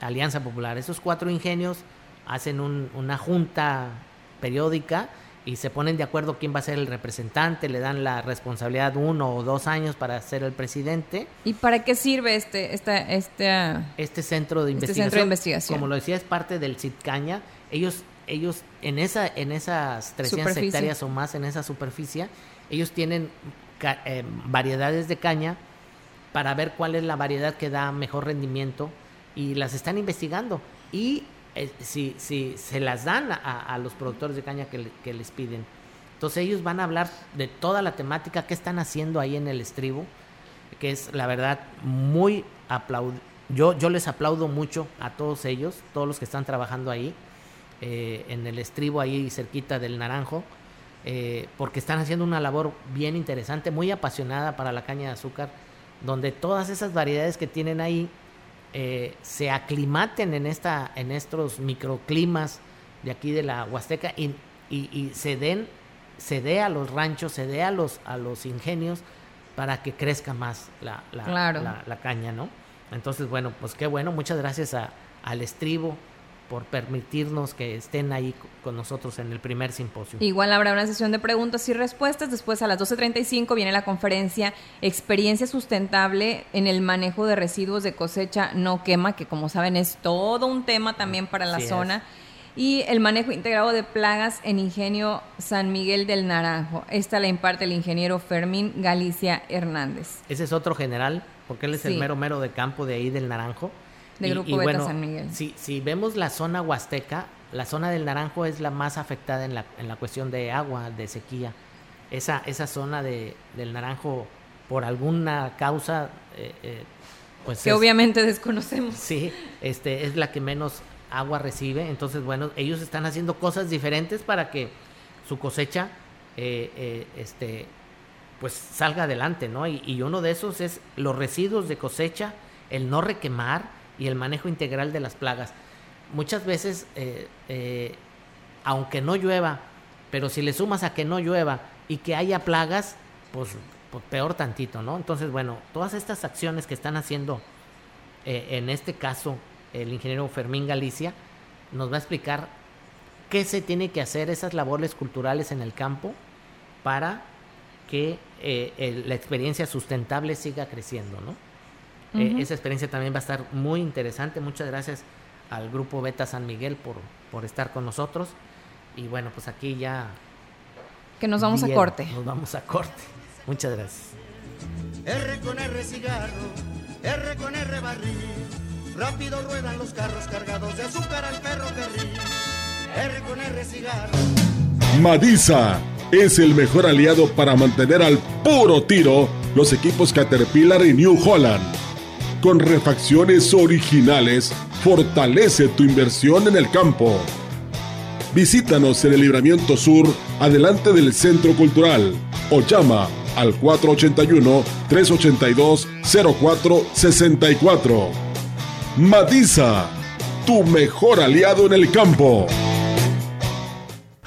Alianza Popular. Esos cuatro ingenios hacen un, una junta periódica y se ponen de acuerdo quién va a ser el representante, le dan la responsabilidad uno o dos años para ser el presidente. ¿Y para qué sirve este, este, este centro de investigación? Este centro de investigación. Como lo decía, es parte del CITCAña. Ellos, ellos en, esa, en esas 300 hectáreas o más, en esa superficie, ellos tienen eh, variedades de caña para ver cuál es la variedad que da mejor rendimiento y las están investigando. Y eh, si, si se las dan a, los productores de caña que, les piden. Entonces ellos van a hablar de toda la temática que están haciendo ahí en el estribo, que es la verdad muy aplaud yo, yo les aplaudo mucho a todos ellos, todos los que están trabajando ahí, eh, en el estribo ahí cerquita del Naranjo, eh, porque están haciendo una labor bien interesante, muy apasionada para la caña de azúcar, donde todas esas variedades que tienen ahí eh, se aclimaten en, esta, en estos microclimas de aquí de la Huasteca y, y, se den, se dé a los ranchos, se dé a los, a los ingenios para que crezca más la, la, la, caña, ¿no? Entonces, bueno, pues qué bueno, muchas gracias a, al estribo, por permitirnos que estén ahí con nosotros en el primer simposio. Igual habrá una sesión de preguntas y respuestas. Después a las 12.35 viene la conferencia Experiencia Sustentable en el Manejo de Residuos de Cosecha No Quema, que como saben es todo un tema también para la zona. Y el manejo integrado de plagas en Ingenio San Miguel del Naranjo. Esta la imparte el ingeniero Fermín Galicia Hernández. Ese es otro general, porque él es el mero mero de campo de ahí del Naranjo de Grupo Beta San Miguel. Si, si vemos la zona huasteca, la zona del Naranjo es la más afectada en la, en la cuestión de agua, de sequía. Esa, esa zona de, del Naranjo, por alguna causa, eh, eh, pues... Que obviamente desconocemos. Sí, este, es la que menos agua recibe. Entonces, bueno, ellos están haciendo cosas diferentes para que su cosecha eh, eh, este, pues salga adelante, ¿no? Y, uno de esos es los residuos de cosecha, el no requemar y el manejo integral de las plagas. Muchas veces, eh, aunque no llueva, pero si le sumas a que no llueva y que haya plagas, pues, pues peor tantito, ¿no? Entonces, bueno, todas estas acciones que están haciendo, en este caso, el ingeniero Fermín Galicia, nos va a explicar qué se tiene que hacer, esas labores culturales en el campo, para que eh, la experiencia sustentable siga creciendo, ¿no? Eh, esa experiencia también va a estar muy interesante. Muchas gracias al grupo Beta San Miguel por, por estar con nosotros. Y bueno, pues aquí ya... Que nos vamos a corte. Nos vamos a corte. Muchas gracias. R con R cigarro, R con R barril. Rápido ruedan los carros cargados de azúcar al perro ferrocarril. R con R cigarro. Madisa es el mejor aliado para mantener al puro tiro los equipos Caterpillar y New Holland. Con refacciones originales, fortalece tu inversión en el campo. Visítanos en el Libramiento Sur, adelante del Centro Cultural, o llama al 481-382-0464. Madisa, tu mejor aliado en el campo.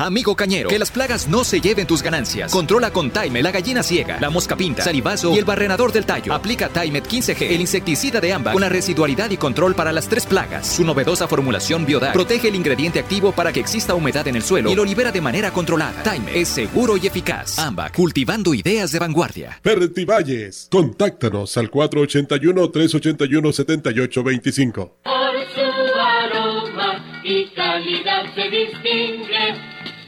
Amigo cañero, que las plagas no se lleven tus ganancias. Controla con Time la gallina ciega, la mosca pinta, salivazo y el barrenador del tallo. Aplica Timet 15G, el insecticida de AMBA, con la residualidad y control para las tres plagas. Su novedosa formulación Biodag protege el ingrediente activo para que exista humedad en el suelo y lo libera de manera controlada. Time es seguro y eficaz. AMBA, cultivando ideas de vanguardia. Valles, contáctanos al 481-381-7825. Por su aroma y calidad se distingue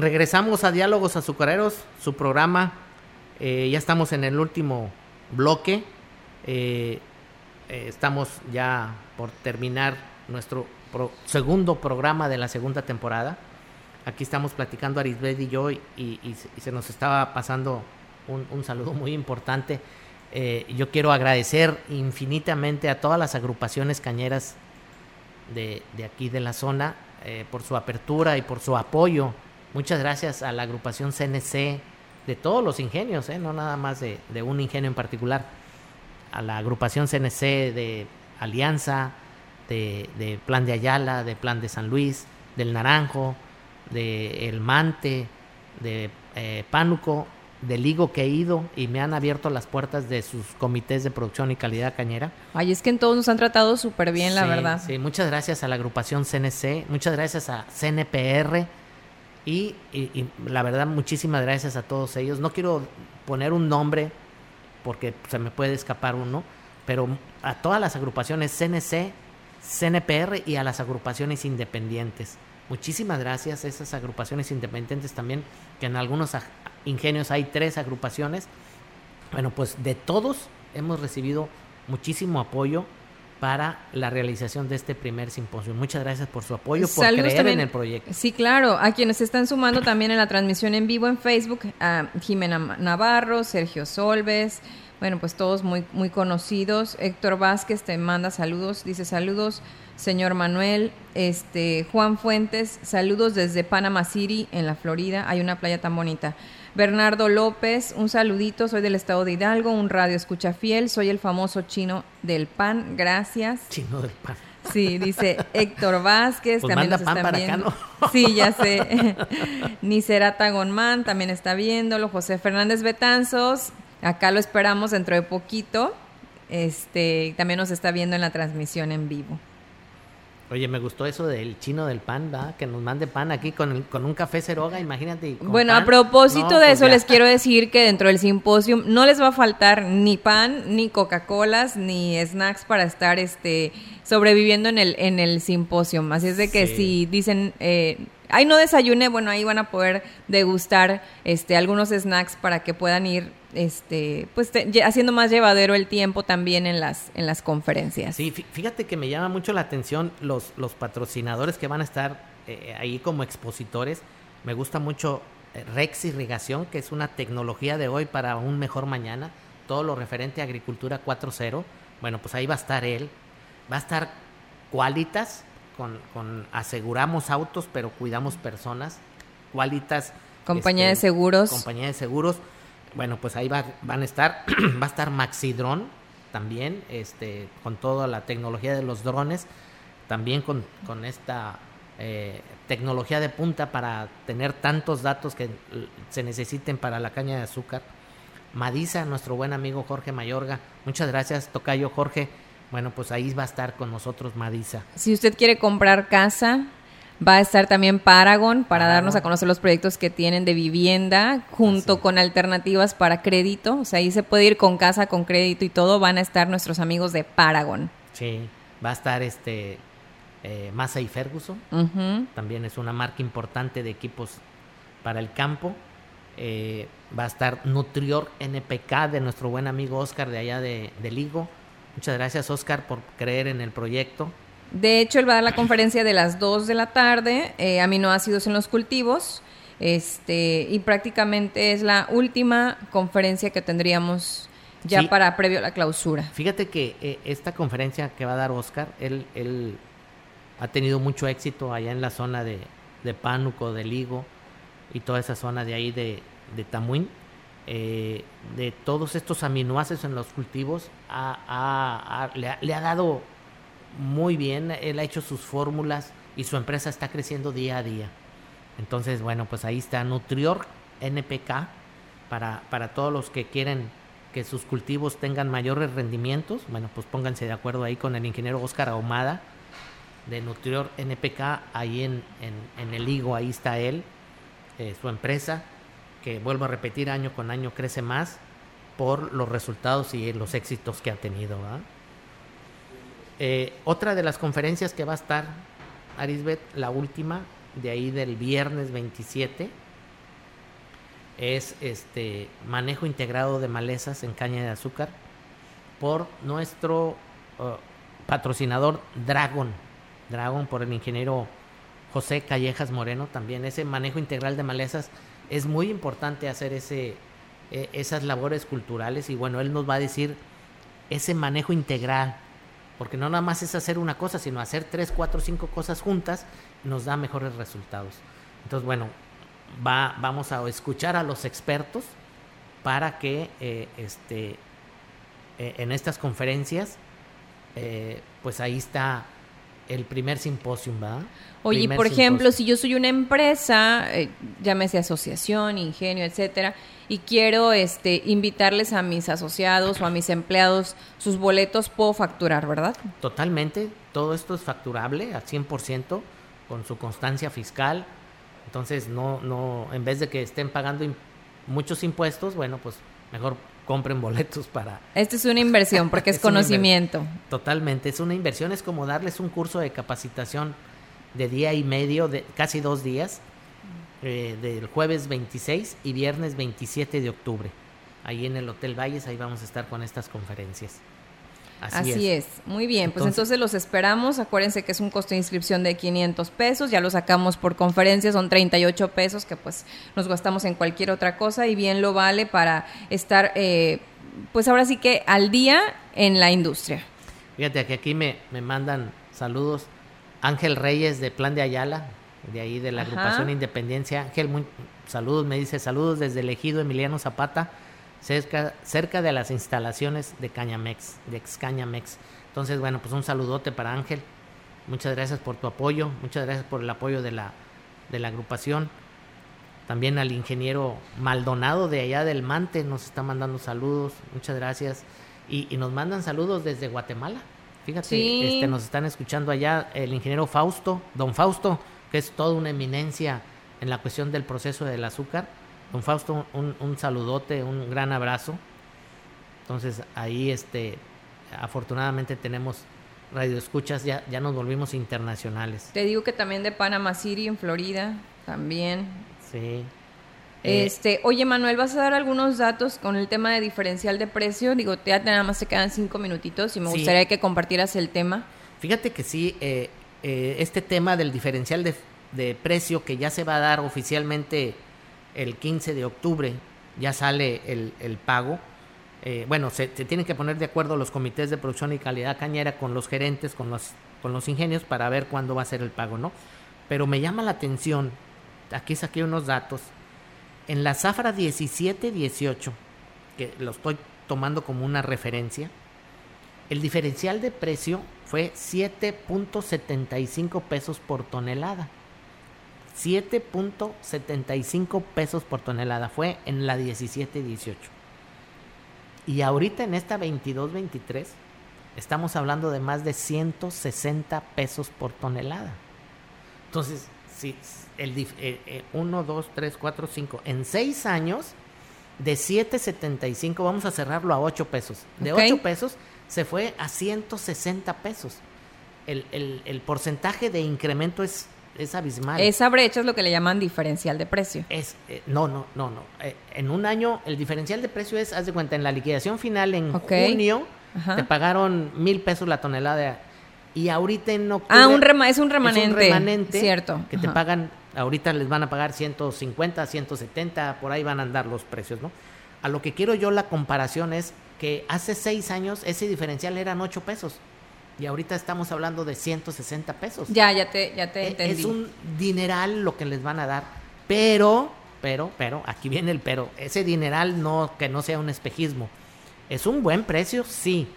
Regresamos a Diálogos Azucareros, su programa. Eh, ya estamos en el último bloque. Eh, eh, estamos ya por terminar nuestro segundo programa de la segunda temporada. Aquí estamos platicando Arisbeth y yo y, se nos estaba pasando un, saludo muy importante. yo quiero agradecer infinitamente a todas las agrupaciones cañeras de aquí de la zona por su apertura y por su apoyo Muchas gracias a la agrupación CNC de todos los ingenios, ¿eh? no nada más de, un ingenio en particular. A la agrupación CNC de Alianza, de, Plan de Ayala, de Plan de San Luis, del Naranjo, de El Mante, de eh, Pánuco, del Ligo que he ido y me han abierto las puertas de sus comités de producción y calidad cañera. Ay, es que en todos nos han tratado súper bien, la verdad. Sí, muchas gracias a la agrupación CNC, muchas gracias a CNPR, y, la verdad, muchísimas gracias a todos ellos. No quiero poner un nombre porque se me puede escapar uno, pero a todas las agrupaciones CNC, CNPR y a las agrupaciones independientes. Muchísimas gracias a esas agrupaciones independientes también, que en algunos ingenios hay tres agrupaciones. Bueno, pues de todos hemos recibido muchísimo apoyo para la realización de este primer simposio. Muchas gracias por su apoyo, por creer en el proyecto. Sí, claro. A quienes están sumando también en la transmisión en vivo en Facebook, a Jimena Navarro, Sergio Solves, bueno, pues todos muy, muy conocidos. Héctor Vázquez te manda saludos, dice saludos. Señor Manuel, este Juan Fuentes, saludos desde Panama City, en la Florida. Hay una playa tan bonita. Bernardo López, un saludito, soy del estado de Hidalgo, un radio escucha fiel, soy el famoso chino del pan, gracias. Chino del pan. Sí, dice Héctor Vázquez, pues también nos pan para Acá, ¿no? Sí, ya [LAUGHS] sé. Nicerata Gonmán también está viéndolo. José Fernández Betanzos, acá lo esperamos dentro de poquito. Este, también nos está viendo en la transmisión en vivo. Oye, me gustó eso del chino del pan, ¿verdad? Que nos mande pan aquí con, el- con un café ceroga, imagínate. Bueno, pan. a propósito No, de pues eso, ya. les quiero decir que dentro del simposio no les va a faltar ni pan, ni Coca-Colas, ni snacks para estar este sobreviviendo en el, en el simposio. Así es de que Sí. si dicen, eh, ay, no desayune, bueno, ahí van a poder degustar este algunos snacks para que puedan ir este pues haciendo más llevadero el tiempo también en las en las conferencias. Sí, fí- fíjate que me llama mucho la atención los, los patrocinadores que van a estar eh, ahí como expositores. Me gusta mucho eh, Rex Irrigación, que es una tecnología de hoy para un mejor mañana. Todo lo referente a agricultura 4.0. Bueno, pues ahí va a estar él. Va a estar Qualitas, con, con aseguramos autos, pero cuidamos personas. Qualitas. Compañía este, de seguros. Compañía de seguros. Bueno, pues ahí va- van a estar. [CLEARS THROAT] va a estar Maxidron también, este, con toda la tecnología de los drones. También con, con esta eh, tecnología de punta para tener tantos datos que se necesiten para la caña de azúcar. Madisa, nuestro buen amigo Jorge Mayorga. Muchas gracias, Tocayo Jorge. Bueno, pues ahí va a estar con nosotros Madisa. Si usted quiere comprar casa, va a estar también Paragon para Paragon. darnos a conocer los proyectos que tienen de vivienda junto Así. con alternativas para crédito. O sea, ahí se puede ir con casa, con crédito y todo. Van a estar nuestros amigos de Paragon. Sí, va a estar este eh, Massey Ferguson. Ujú. también es una marca importante de equipos para el campo. Eh, va a estar Nutrior NPK de nuestro buen amigo Oscar de allá de, de Ligo. Muchas gracias Oscar por creer en el proyecto. De hecho, él va a dar la conferencia de las 2 de la tarde, eh, aminoácidos en los cultivos. Este, y prácticamente es la última conferencia que tendríamos ya Sí. para previo a la clausura. Fíjate que eh, esta conferencia que va a dar Oscar, él, él ha tenido mucho éxito allá en la zona de, de Pánuco, de Ligo y toda esa zona de ahí de, de Tamuín. Eh, de todos estos aminoácidos en los cultivos, ha- le, ha, dado muy bien. Él ha hecho sus fórmulas y su empresa está creciendo día a día. Entonces, bueno, pues ahí está Nutrior NPK para, para todos los que quieren que sus cultivos tengan mayores rendimientos. Bueno, pues pónganse de acuerdo ahí con el ingeniero Oscar Ahumada de Nutrior NPK ahí en, en, en el Higo, ahí está él, eh, su empresa, que vuelvo a repetir, año con año crece más por los resultados y los éxitos que ha tenido. Eh, otra de las conferencias que va a estar, Arisbet, la última, de ahí del viernes 27, es este manejo integrado de malezas en caña de azúcar por nuestro uh, patrocinador Dragon. Dragon por el ingeniero José Callejas Moreno también. Ese manejo integral de malezas es muy importante hacer ese, eh, esas labores culturales y bueno, él nos va a decir ese manejo integral. Porque no nada más es hacer una cosa, sino hacer tres, cuatro, cinco cosas juntas nos da mejores resultados. Entonces, bueno, va, vamos a escuchar a los expertos para que eh, este, eh, en estas conferencias, pues ahí está el primer simposium, ¿verdad? Oye, Primer por ejemplo, simposio. si yo soy una empresa, eh, llámese asociación, ingenio, etcétera, y quiero este invitarles a mis asociados o a mis empleados sus boletos, puedo facturar, ¿verdad? Totalmente, todo esto es facturable al 100% con su constancia fiscal. Entonces, no, no, en vez de que estén pagando muchos impuestos, bueno, pues mejor compren boletos para... Esta es una inversión [LAUGHS] porque es, conocimiento. Totalmente, es una inversión, es como darles un curso de capacitación de día y medio, de casi dos días, eh, del jueves 26 y viernes 27 de octubre. Ahí en el Hotel Valles, ahí vamos a estar con estas conferencias. Así, Así, es. es. Muy bien, pues Entonces- entonces los esperamos. Acuérdense que es un costo de inscripción de 500 pesos. Ya lo sacamos por conferencia, son 38 pesos que pues nos gastamos en cualquier otra cosa y bien lo vale para estar, eh, pues ahora sí que al día en la industria. Fíjate que aquí me, me mandan saludos. Ángel Reyes de Plan de Ayala, de ahí de la Ajá. agrupación Independencia. Ángel, muy, saludos, me dice saludos desde el ejido Emiliano Zapata, cerca, cerca de las instalaciones de Cañamex, de ex Cañamex. Entonces, bueno, pues un saludote para Ángel. Muchas gracias por tu apoyo, muchas gracias por el apoyo de la, de la agrupación. También al ingeniero Maldonado de allá del Mante nos está mandando saludos, muchas gracias. Y, y nos mandan saludos desde Guatemala. Fíjate, este, nos están escuchando allá el ingeniero Fausto, don Fausto, que es toda una eminencia en la cuestión del proceso del azúcar. Don Fausto, un, un saludote, un gran abrazo. Entonces ahí, este, afortunadamente tenemos radioescuchas, ya, ya nos volvimos internacionales. Te digo que también de Panama City, en Florida, también. Sí. Eh, este, oye Manuel, ¿vas a dar algunos datos con el tema de diferencial de precio? Digo, ya nada más te quedan cinco minutitos y me gustaría que compartieras el tema. Fíjate que sí, eh, eh, este tema del diferencial de, de, precio que ya se va a dar oficialmente el 15 de octubre, ya sale el, pago. bueno, se, se, tienen que poner de acuerdo los comités de producción y calidad cañera con los gerentes, con los, con los ingenios para ver cuándo va a ser el pago, ¿no? Pero me llama la atención, aquí saqué unos datos en la zafra 17-18, que lo estoy tomando como una referencia, el diferencial de precio fue 7.75 pesos por tonelada. 7.75 pesos por tonelada fue en la 17-18. Y ahorita en esta 22-23 estamos hablando de más de 160 pesos por tonelada. Entonces, si, el 1, 2, 3, 4, 5. En 6 años, de 7.75 vamos a cerrarlo a 8 pesos. De 8 pesos se fue a 160 pesos. El, el, el porcentaje de incremento es, es, abismal. Esa brecha es lo que le llaman diferencial de precio. Es, eh, no, no, no, no. Eh, en un año, el diferencial de precio es, haz de cuenta, en la liquidación final en okay. junio, Ajá. te pagaron mil pesos la tonelada y ahorita en octubre. Ah, un rema es un remanente. Es un remanente. Cierto. Que te pagan Ahorita les van a pagar 150, 170, por ahí van a andar los precios, ¿no? A lo que quiero yo la comparación es que hace seis años ese diferencial eran 8 pesos y ahorita estamos hablando de 160 pesos. Ya, ya te, ya te e, entendí. Es un dineral lo que les van a dar, pero, pero, pero, aquí viene el pero. Ese dineral no, que no sea un espejismo. Es un buen precio, sí,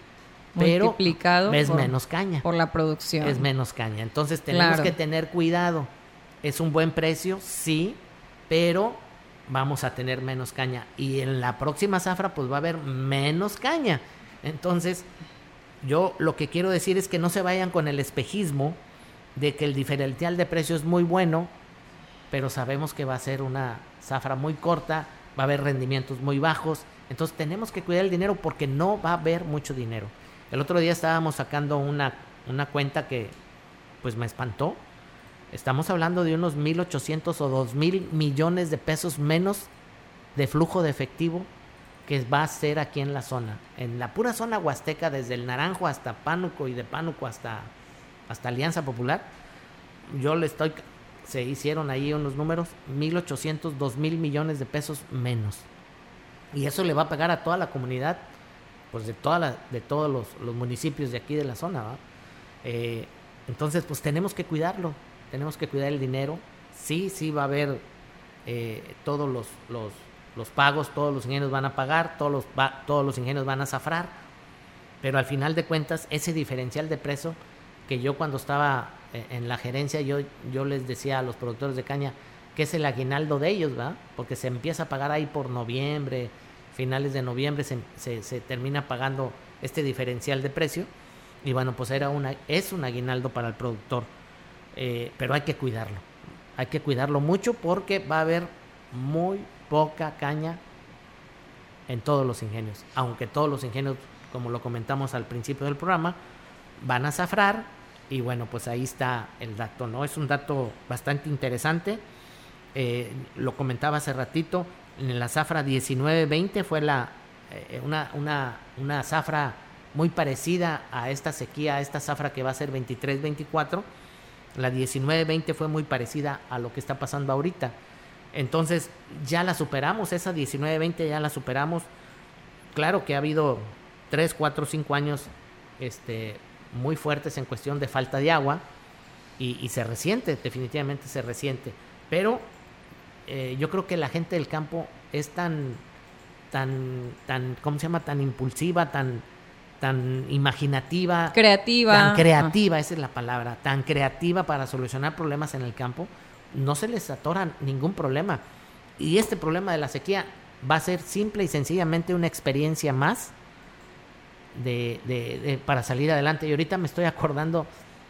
pero Multiplicado es menos caña. Por la producción. Es menos caña. Entonces tenemos claro. que tener cuidado. Es un buen precio, sí, pero vamos a tener menos caña. Y en la próxima zafra pues va a haber menos caña. Entonces, yo lo que quiero decir es que no se vayan con el espejismo de que el diferencial de precio es muy bueno, pero sabemos que va a ser una zafra muy corta, va a haber rendimientos muy bajos. Entonces tenemos que cuidar el dinero porque no va a haber mucho dinero. El otro día estábamos sacando una, una cuenta que pues me espantó Estamos hablando de unos 1.800 o 2.000 millones de pesos menos de flujo de efectivo que va a ser aquí en la zona. En la pura zona huasteca, desde el Naranjo hasta Pánuco y de Pánuco hasta, hasta Alianza Popular, yo le estoy, se hicieron ahí unos números, 1.800, 2.000 millones de pesos menos. Y eso le va a pagar a toda la comunidad, pues de, de todos los, los, municipios de aquí de la zona. Eh, entonces, pues tenemos que cuidarlo tenemos que cuidar el dinero. Sí, sí va a haber eh, todos los, los, los, pagos, todos los ingenios van a pagar, todos los, va, todos los ingenios van a zafrar, pero al final de cuentas ese diferencial de precio que yo cuando estaba eh, en la gerencia yo, yo les decía a los productores de caña que es el aguinaldo de ellos, ¿va? Porque se empieza a pagar ahí por noviembre, finales de noviembre se, se, termina pagando este diferencial de precio y bueno, pues era una, es un aguinaldo para el productor eh, pero hay que cuidarlo. Hay que cuidarlo mucho porque va a haber muy poca caña en todos los ingenios. Aunque todos los ingenios, como lo comentamos al principio del programa, van a zafrar. Y bueno, pues ahí está el dato, ¿no? Es un dato bastante interesante. Eh, lo comentaba hace ratito, en la zafra 19-20 fue la, eh, una, una, una zafra muy parecida a esta sequía, a esta zafra que va a ser 23-24 la 19-20 fue muy parecida a lo que está pasando ahorita. Entonces ya la superamos, esa 19-20 ya la superamos. Claro que ha habido 3, 4, 5 años este, muy fuertes en cuestión de falta de agua y, se resiente, definitivamente se resiente. Pero eh, yo creo que la gente del campo es tan, tan, tan, ¿cómo se llama? Tan impulsiva, tan, tan imaginativa, creativa, tan creativa, esa es la palabra, tan creativa para solucionar problemas en el campo, no se les atora ningún problema. Y este problema de la sequía va a ser simple y sencillamente una experiencia más de, para salir adelante. Y ahorita me estoy acordando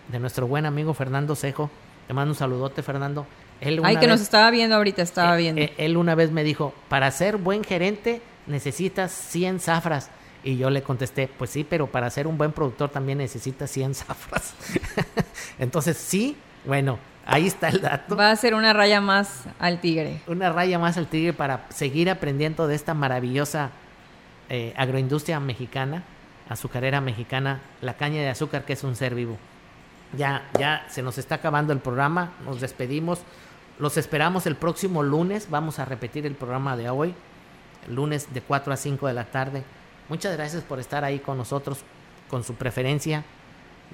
de nuestro buen amigo Fernando Cejo. Te mando un saludote, Fernando. Él Ay, que nos estaba viendo ahorita, estaba eh, viendo. Eh, él una vez me dijo, para ser buen gerente necesitas 100 zafras. Y yo le contesté, pues sí, pero para ser un buen productor también necesitas 100 zafras. [LAUGHS] Entonces, sí, bueno, ahí está el dato. Va a ser una raya más al tigre. Una raya más al tigre para seguir aprendiendo de esta maravillosa eh, agroindustria mexicana, azucarera mexicana, la caña de azúcar que es un ser vivo. Ya, ya se nos está acabando el programa, nos despedimos. Los esperamos el próximo lunes, vamos a repetir el programa de hoy, el lunes de 4 a 5 de la tarde. Muchas gracias por estar ahí con nosotros, con su preferencia,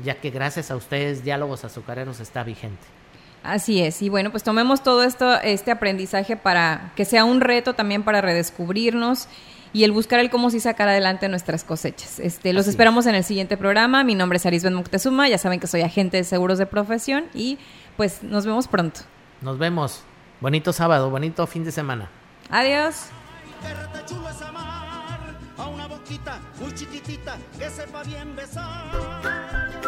ya que gracias a ustedes Diálogos Azucareros está vigente. Así es, y bueno, pues tomemos todo esto, este aprendizaje para que sea un reto también para redescubrirnos y el buscar el cómo sí sacar adelante nuestras cosechas. Este, los esperamos en el siguiente programa. Mi nombre es Arisben Moctezuma, ya saben que soy agente de seguros de profesión y pues nos vemos pronto. Nos vemos. Bonito sábado, bonito fin de semana. Adiós.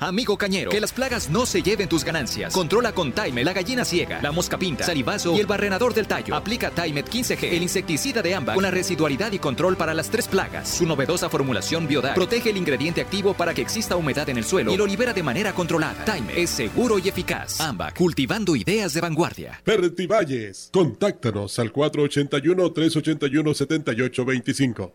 Amigo cañero, que las plagas no se lleven tus ganancias. Controla con Time la gallina ciega, la mosca pinta, salivazo y el barrenador del tallo. Aplica Timet 15G, el insecticida de ámbar, con la residualidad y control para las tres plagas. Su novedosa formulación Biodar protege el ingrediente activo para que exista humedad en el suelo y lo libera de manera controlada. Time es seguro y eficaz. Ámbar, cultivando ideas de vanguardia. Valles, contáctanos al 481-381-7825.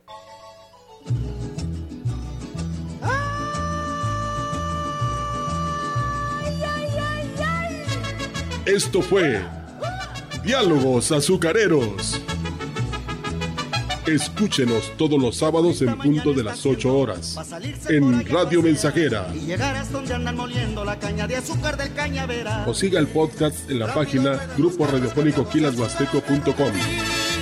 Esto fue Diálogos Azucareros. Escúchenos todos los sábados en punto de las 8 horas en Radio Mensajera. O siga el podcast en la página grupo radiofónico quilashuasteco.com.